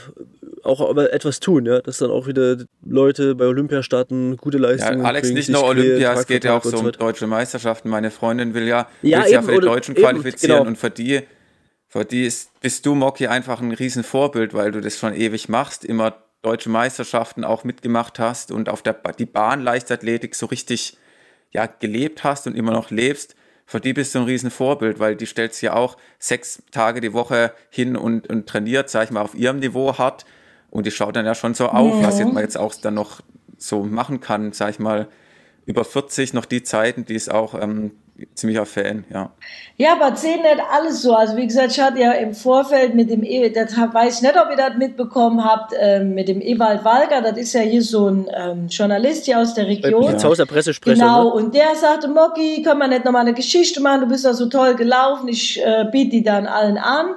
auch aber etwas tun, ja, dass dann auch wieder Leute bei Olympia starten, gute Leistungen. Ja, Alex, nicht nur Olympia, es geht ja auch so um deutsche Meisterschaften. Meine Freundin will ja, ja, will ja für die Deutschen qualifizieren genau. und für die, für die ist, bist du, Moki, einfach ein Riesenvorbild, weil du das schon ewig machst, immer deutsche Meisterschaften auch mitgemacht hast und auf der die Bahnleichtathletik so richtig ja, gelebt hast und immer noch lebst. Für die bist du ein Riesenvorbild, weil die stellt ja auch sechs Tage die Woche hin und, und trainiert, sag ich mal, auf ihrem Niveau hart und die schaut dann ja schon so auf, ja. was man jetzt auch dann noch so machen kann, sag ich mal, über 40 noch die Zeiten, die es auch ähm, ziemlicher Fan, ja. Ja, aber sehen nicht alles so. Also wie gesagt, ich hatte ja im Vorfeld mit dem, e das weiß ich nicht, ob ihr das mitbekommen habt, äh, mit dem Ewald Walger, das ist ja hier so ein ähm, Journalist hier aus der Region. Jetzt Haus der Pressesprecher. Genau, ne? und der sagte, Moki, können wir nicht nochmal eine Geschichte machen, du bist ja so toll gelaufen, ich äh, biete die dann allen an.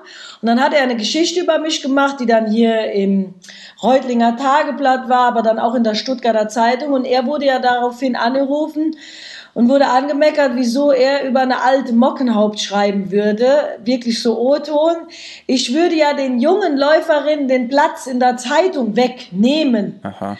Und dann hat er eine Geschichte über mich gemacht, die dann hier im Reutlinger Tageblatt war, aber dann auch in der Stuttgarter Zeitung. Und er wurde ja daraufhin angerufen, und wurde angemeckert, wieso er über eine alte Mockenhaupt schreiben würde, wirklich so O-Ton. Ich würde ja den jungen Läuferinnen den Platz in der Zeitung wegnehmen. Aha.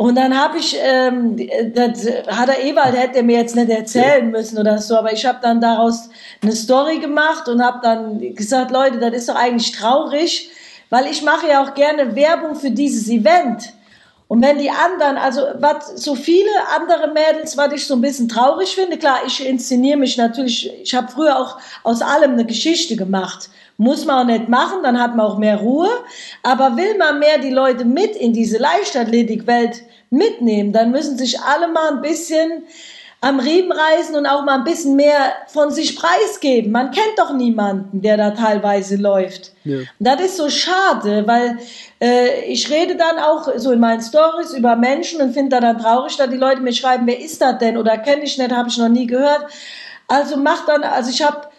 Und dann habe ich, ähm, das hat er Ewald, hätte er mir jetzt nicht erzählen müssen oder so, aber ich habe dann daraus eine Story gemacht und habe dann gesagt, Leute, das ist doch eigentlich traurig, weil ich mache ja auch gerne Werbung für dieses Event. Und wenn die anderen, also was so viele andere Mädels, was ich so ein bisschen traurig finde, klar, ich inszeniere mich natürlich, ich habe früher auch aus allem eine Geschichte gemacht. Muss man auch nicht machen, dann hat man auch mehr Ruhe. Aber will man mehr die Leute mit in diese Leichtathletikwelt mitnehmen, dann müssen sich alle mal ein bisschen am Riemen reißen und auch mal ein bisschen mehr von sich preisgeben. Man kennt doch niemanden, der da teilweise läuft. Ja. Das ist so schade, weil äh, ich rede dann auch so in meinen Stories über Menschen und finde da dann traurig, dass die Leute mir schreiben, wer ist das denn oder kenne ich nicht, habe ich noch nie gehört. Also mach dann, also ich habe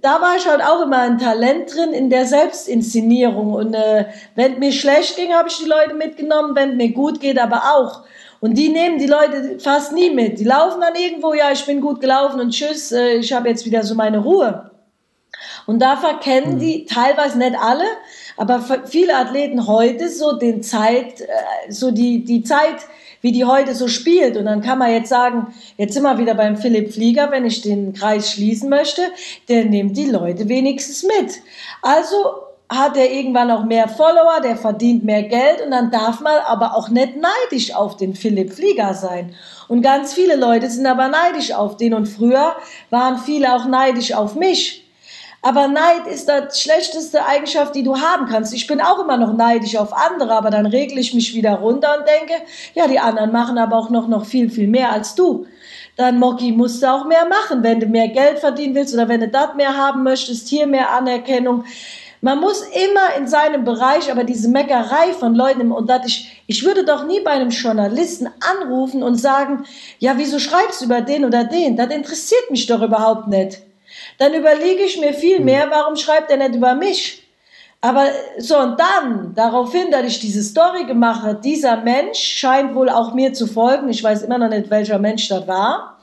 da war ich halt auch immer ein Talent drin in der Selbstinszenierung. Und äh, wenn mir schlecht ging, habe ich die Leute mitgenommen, wenn mir gut geht, aber auch. Und die nehmen die Leute fast nie mit. Die laufen dann irgendwo, ja, ich bin gut gelaufen und tschüss, äh, ich habe jetzt wieder so meine Ruhe. Und da verkennen mhm. die teilweise nicht alle, aber viele Athleten heute so den Zeit, äh, so die, die Zeit, wie die heute so spielt. Und dann kann man jetzt sagen, jetzt sind wir wieder beim Philipp Flieger, wenn ich den Kreis schließen möchte, der nimmt die Leute wenigstens mit. Also hat er irgendwann auch mehr Follower, der verdient mehr Geld und dann darf man aber auch nicht neidisch auf den Philipp Flieger sein. Und ganz viele Leute sind aber neidisch auf den und früher waren viele auch neidisch auf mich. Aber Neid ist das schlechteste Eigenschaft, die du haben kannst. Ich bin auch immer noch neidisch auf andere, aber dann regle ich mich wieder runter und denke, ja, die anderen machen aber auch noch, noch viel, viel mehr als du. Dann, Moki, musst du auch mehr machen, wenn du mehr Geld verdienen willst oder wenn du das mehr haben möchtest, hier mehr Anerkennung man muss immer in seinem Bereich, aber diese Meckerei von Leuten, und das ich, ich würde doch nie bei einem Journalisten anrufen und sagen, ja, wieso schreibst du über den oder den? Das interessiert mich doch überhaupt nicht. Dann überlege ich mir viel mehr, warum schreibt er nicht über mich? Aber so, und dann, daraufhin, dass ich diese Story gemacht habe, dieser Mensch scheint wohl auch mir zu folgen. Ich weiß immer noch nicht, welcher Mensch das war.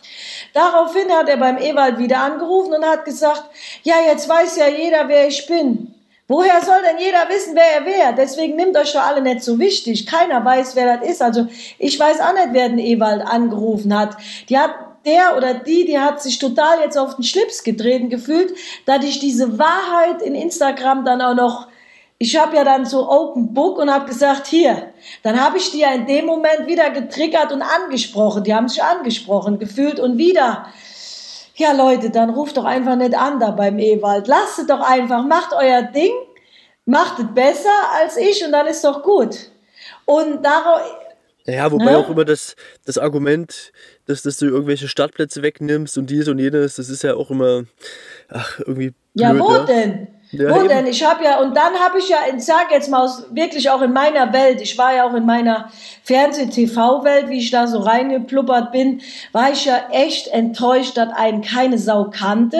Daraufhin hat er beim Ewald wieder angerufen und hat gesagt, ja, jetzt weiß ja jeder, wer ich bin. Woher soll denn jeder wissen, wer er wäre? Deswegen nimmt euch doch alle nicht so wichtig. Keiner weiß, wer das ist. Also ich weiß auch nicht, wer den Ewald angerufen hat. Die hat der oder die, die hat sich total jetzt auf den Schlips getreten gefühlt, dass ich diese Wahrheit in Instagram dann auch noch ich habe ja dann so Open Book und habe gesagt, hier, dann habe ich die ja in dem Moment wieder getriggert und angesprochen. Die haben sich angesprochen, gefühlt und wieder. Ja, Leute, dann ruft doch einfach nicht an da beim Ewald. Lasst es doch einfach, macht euer Ding, macht es besser als ich und dann ist doch gut. Und darauf. Ja, wobei ne? auch immer das, das Argument, dass, dass du irgendwelche Startplätze wegnimmst und dies und jenes, das ist ja auch immer, ach, irgendwie. Blöd, ja, wo ja? denn? Ja, Wo eben. denn? Ich habe ja, und dann habe ich ja, ich sage jetzt mal, aus, wirklich auch in meiner Welt, ich war ja auch in meiner Fernseh-TV-Welt, wie ich da so reingepluppert bin, war ich ja echt enttäuscht, dass einen keine Sau kannte.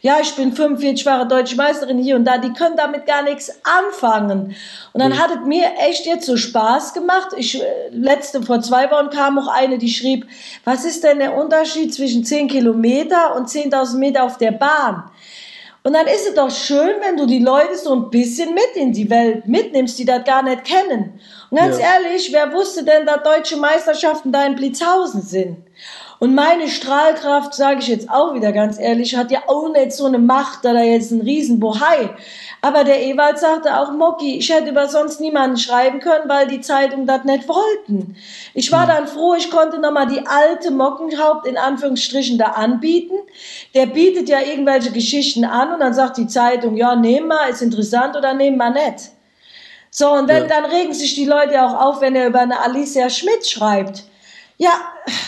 Ja, ich bin 45 Jahre deutsche Meisterin hier und da, die können damit gar nichts anfangen. Und dann mhm. hat es mir echt jetzt so Spaß gemacht. Ich, äh, letzte, vor zwei Wochen kam auch eine, die schrieb, was ist denn der Unterschied zwischen 10 Kilometer und 10.000 Meter auf der Bahn? Und dann ist es doch schön, wenn du die Leute so ein bisschen mit in die Welt mitnimmst, die das gar nicht kennen. Und ganz ja. ehrlich, wer wusste denn, dass deutsche Meisterschaften da in Blitzhausen sind? Und meine Strahlkraft, sage ich jetzt auch wieder ganz ehrlich, hat ja auch nicht so eine Macht, da da jetzt ein Riesenbohai. Aber der Ewald sagte auch, Moki, ich hätte über sonst niemanden schreiben können, weil die Zeitung das nicht wollten. Ich war hm. dann froh, ich konnte nochmal die alte Mockenhaupt in Anführungsstrichen da anbieten. Der bietet ja irgendwelche Geschichten an und dann sagt die Zeitung, ja, nehmen wir, ist interessant oder nehmen wir nicht. So, und wenn, ja. dann regen sich die Leute auch auf, wenn er über eine Alicia Schmidt schreibt. Ja,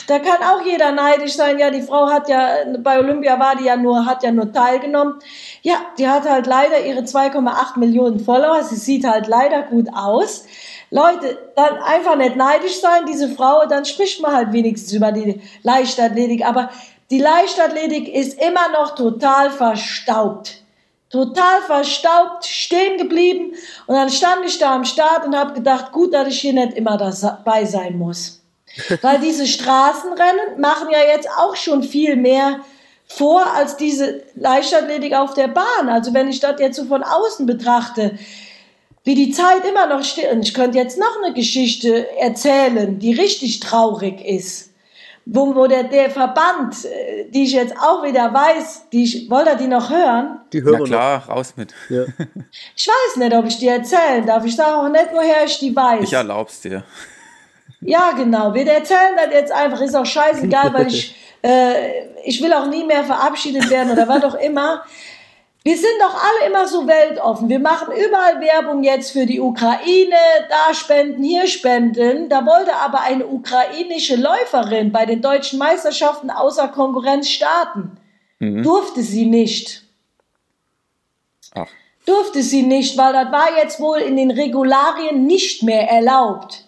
da kann auch jeder neidisch sein. Ja, die Frau hat ja, bei Olympia war die ja nur, hat ja nur teilgenommen. Ja, die hat halt leider ihre 2,8 Millionen Follower. Sie sieht halt leider gut aus. Leute, dann einfach nicht neidisch sein, diese Frau, dann spricht man halt wenigstens über die Leichtathletik. Aber die Leichtathletik ist immer noch total verstaubt. Total verstaubt, stehen geblieben. Und dann stand ich da am Start und habe gedacht, gut, dass ich hier nicht immer dabei sein muss. Weil diese Straßenrennen machen ja jetzt auch schon viel mehr vor als diese Leichtathletik auf der Bahn. Also wenn ich das jetzt so von außen betrachte, wie die Zeit immer noch steht. Und ich könnte jetzt noch eine Geschichte erzählen, die richtig traurig ist. Wo, wo der, der Verband, äh, die ich jetzt auch wieder weiß, die ich, wollt ihr die noch hören? Die hören Na klar, noch. raus mit. Ja. [laughs] Ich weiß nicht, ob ich die erzählen darf. Ich sage auch nicht, woher ich die weiß. Ich erlaub's dir. Ja, genau. Wir erzählen das jetzt einfach. Ist auch scheißegal, weil ich, [laughs] äh, ich will auch nie mehr verabschiedet werden oder was auch immer. Wir sind doch alle immer so weltoffen. Wir machen überall Werbung jetzt für die Ukraine, da spenden, hier spenden. Da wollte aber eine ukrainische Läuferin bei den deutschen Meisterschaften außer Konkurrenz starten. Mhm. Durfte sie nicht. Ach. Durfte sie nicht, weil das war jetzt wohl in den Regularien nicht mehr erlaubt.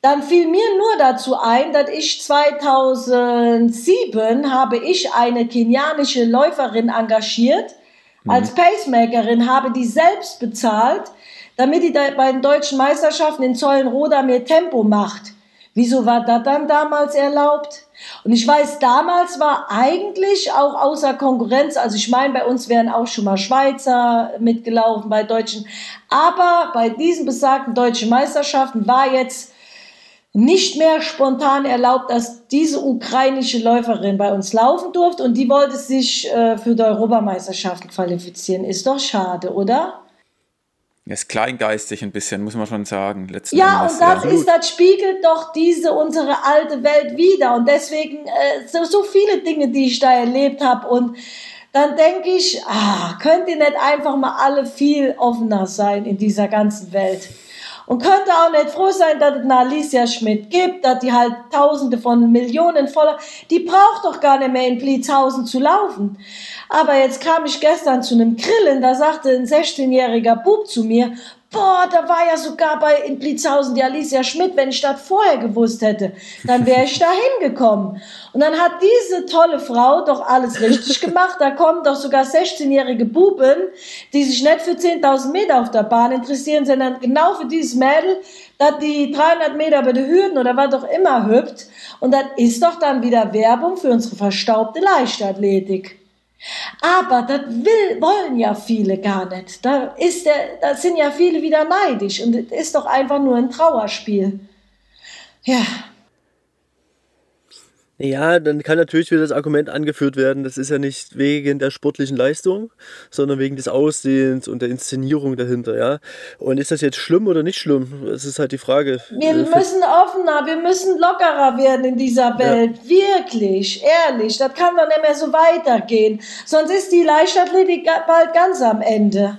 Dann fiel mir nur dazu ein, dass ich 2007 habe ich eine kenianische Läuferin engagiert mhm. als Pacemakerin, habe die selbst bezahlt, damit die bei den deutschen Meisterschaften in Zollenroda mehr Tempo macht. Wieso war das dann damals erlaubt? Und ich weiß, damals war eigentlich auch außer Konkurrenz, also ich meine, bei uns wären auch schon mal Schweizer mitgelaufen bei Deutschen, aber bei diesen besagten deutschen Meisterschaften war jetzt nicht mehr spontan erlaubt, dass diese ukrainische Läuferin bei uns laufen durfte und die wollte sich äh, für die Europameisterschaften qualifizieren. Ist doch schade, oder? ist kleingeistig ein bisschen, muss man schon sagen. Letzten ja, Endes, und das, ja. ist, das spiegelt doch diese unsere alte Welt wieder. Und deswegen äh, so, so viele Dinge, die ich da erlebt habe. Und dann denke ich, ah, könnt ihr nicht einfach mal alle viel offener sein in dieser ganzen Welt? Und könnte auch nicht froh sein, dass es eine Alicia Schmidt gibt, dass die halt Tausende von Millionen voller, die braucht doch gar nicht mehr in Blitzhausen zu laufen. Aber jetzt kam ich gestern zu einem Grillen, da sagte ein 16-jähriger Bub zu mir, boah, da war ja sogar bei in Blitzhausen die Alicia Schmidt, wenn ich das vorher gewusst hätte, dann wäre ich [laughs] da hingekommen. Und dann hat diese tolle Frau doch alles richtig [laughs] gemacht. Da kommen doch sogar 16-jährige Buben, die sich nicht für 10.000 Meter auf der Bahn interessieren, sondern genau für dieses Mädel, dass die 300 Meter bei den Hürden oder was auch immer hüpft. Und das ist doch dann wieder Werbung für unsere verstaubte Leichtathletik. Aber das will, wollen ja viele gar nicht. Da, ist der, da sind ja viele wieder neidisch und es ist doch einfach nur ein Trauerspiel. Ja. Ja, dann kann natürlich wieder das Argument angeführt werden, das ist ja nicht wegen der sportlichen Leistung, sondern wegen des Aussehens und der Inszenierung dahinter, ja. Und ist das jetzt schlimm oder nicht schlimm? Das ist halt die Frage. Wir äh, müssen offener, wir müssen lockerer werden in dieser Welt. Ja. Wirklich, ehrlich. Das kann doch nicht mehr so weitergehen. Sonst ist die Leichtathletik bald ganz am Ende.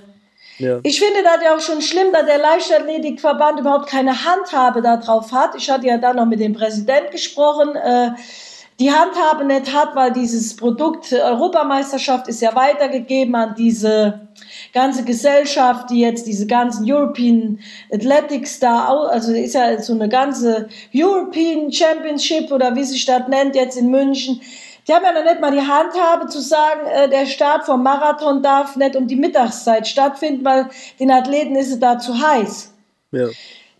Ja. Ich finde das ja auch schon schlimm, dass der Leichtathletikverband überhaupt keine Handhabe darauf hat. Ich hatte ja dann noch mit dem Präsident gesprochen. Äh, die Handhabe nicht hat, weil dieses Produkt Europameisterschaft ist ja weitergegeben an diese ganze Gesellschaft, die jetzt diese ganzen European Athletics da, also ist ja so eine ganze European Championship oder wie sich das nennt jetzt in München. Die haben ja noch nicht mal die Handhabe zu sagen, äh, der Start vom Marathon darf nicht um die Mittagszeit stattfinden, weil den Athleten ist es da zu heiß. Ja.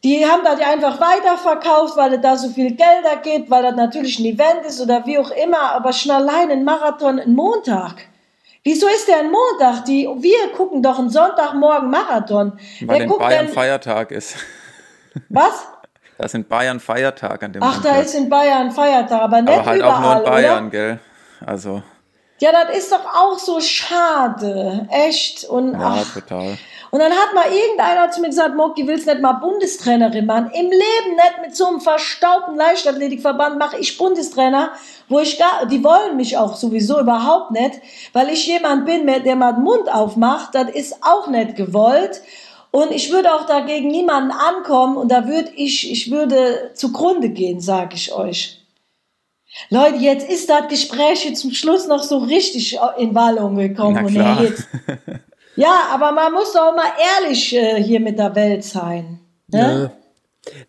Die haben das einfach weiterverkauft, weil es da so viel Gelder gibt, weil das natürlich ein Event ist oder wie auch immer, aber schon allein ein Marathon ein Montag. Wieso ist der ein Montag? Die, wir gucken doch einen Sonntagmorgen Marathon. Weil in Bayern denn, Feiertag ist. Was? [laughs] Da ist in Bayern Feiertag an dem Ach, Montag. da ist in Bayern Feiertag, aber nicht aber halt überall, auch nur in Bayern, oder? gell? Also. Ja, das ist doch auch so schade. Echt. Und, ja, ach. total. Und dann hat mal irgendeiner zu mir gesagt, Moki, willst nicht mal Bundestrainerin machen? Im Leben nicht mit so einem verstaubten Leichtathletikverband mache ich Bundestrainer, wo ich gar, die wollen mich auch sowieso überhaupt nicht, weil ich jemand bin, der mal den Mund aufmacht, das ist auch nicht gewollt. Und ich würde auch dagegen niemanden ankommen und da würde ich, ich würde zugrunde gehen, sage ich euch. Leute, jetzt ist das Gespräch zum Schluss noch so richtig in Wallung gekommen. Und jetzt, [laughs] Ja, aber man muss doch mal ehrlich äh, hier mit der Welt sein. Ne?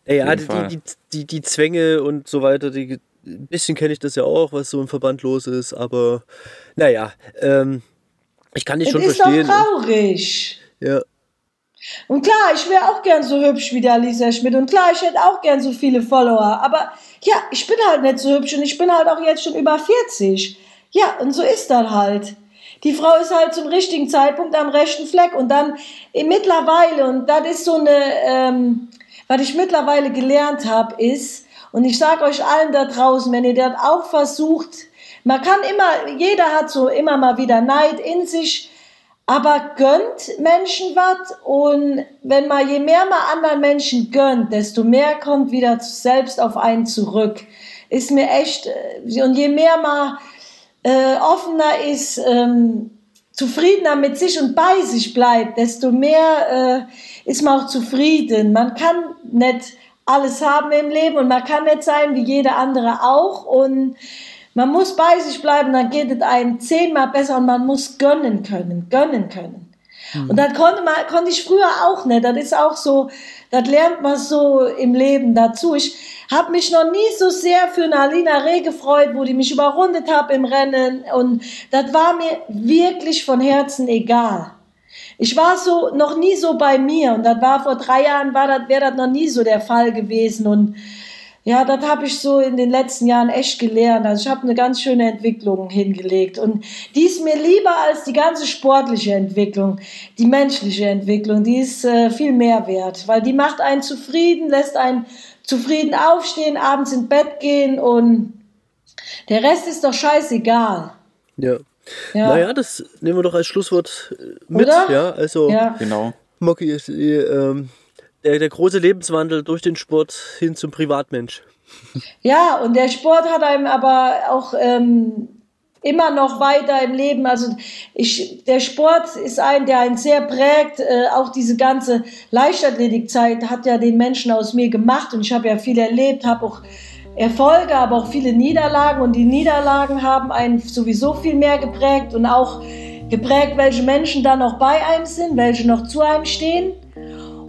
Ja, ja die, die, die, die Zwänge und so weiter, die, ein bisschen kenne ich das ja auch, was so im Verband los ist, aber naja, ähm, ich kann dich schon ist verstehen. Ist doch traurig. Ja. Und klar, ich wäre auch gern so hübsch wie der Lisa Schmidt und klar, ich hätte auch gern so viele Follower, aber ja, ich bin halt nicht so hübsch und ich bin halt auch jetzt schon über 40. Ja, und so ist das halt. Die Frau ist halt zum richtigen Zeitpunkt am rechten Fleck und dann mittlerweile, und das ist so eine, ähm, was ich mittlerweile gelernt habe, ist, und ich sage euch allen da draußen, wenn ihr das auch versucht, man kann immer, jeder hat so immer mal wieder Neid in sich, aber gönnt Menschen was und wenn man, je mehr man anderen Menschen gönnt, desto mehr kommt wieder selbst auf einen zurück. Ist mir echt, äh, und je mehr man äh, offener ist, ähm, zufriedener mit sich und bei sich bleibt, desto mehr äh, ist man auch zufrieden. Man kann nicht alles haben im Leben und man kann nicht sein wie jeder andere auch und man muss bei sich bleiben, dann geht es einem zehnmal besser und man muss gönnen können, gönnen können. Mhm. Und das konnte, man, konnte ich früher auch nicht. Das ist auch so, das lernt man so im Leben dazu. Ich habe mich noch nie so sehr für eine Alina Reh gefreut, wo die mich überrundet hat im Rennen. Und das war mir wirklich von Herzen egal. Ich war so noch nie so bei mir und das war vor drei Jahren war das wäre das noch nie so der Fall gewesen und ja, das habe ich so in den letzten Jahren echt gelernt. Also ich habe eine ganz schöne Entwicklung hingelegt. Und die ist mir lieber als die ganze sportliche Entwicklung. Die menschliche Entwicklung, die ist äh, viel mehr wert. Weil die macht einen zufrieden, lässt einen zufrieden aufstehen, abends ins Bett gehen und der Rest ist doch scheißegal. Ja. ja. Naja, das nehmen wir doch als Schlusswort äh, mit. Oder? Ja, also ja. genau. Mocky ist ähm, der, der große Lebenswandel durch den Sport hin zum Privatmensch. Ja, und der Sport hat einem aber auch ähm, immer noch weiter im Leben. Also ich, der Sport ist ein, der einen sehr prägt. Äh, auch diese ganze Leichtathletikzeit hat ja den Menschen aus mir gemacht und ich habe ja viel erlebt, habe auch Erfolge, aber auch viele Niederlagen und die Niederlagen haben einen sowieso viel mehr geprägt und auch geprägt, welche Menschen da noch bei einem sind, welche noch zu einem stehen.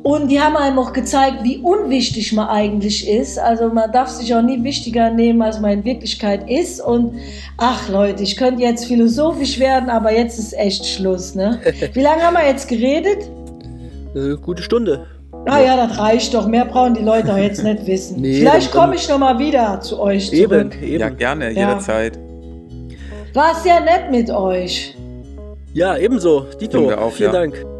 Und die haben einem auch gezeigt, wie unwichtig man eigentlich ist. Also man darf sich auch nie wichtiger nehmen, als man in Wirklichkeit ist. Und ach Leute, ich könnte jetzt philosophisch werden, aber jetzt ist echt Schluss. Ne? [laughs] Wie lange haben wir jetzt geredet? Eine gute Stunde. Ah ja, das reicht doch. Mehr brauchen die Leute auch jetzt nicht wissen. [laughs] Nee, Vielleicht komme ich noch mal wieder zu euch zurück. Eben, eben. Ja, gerne, jederzeit. War sehr nett mit euch. Ja, ebenso. Dito, auch, vielen ja. Dank.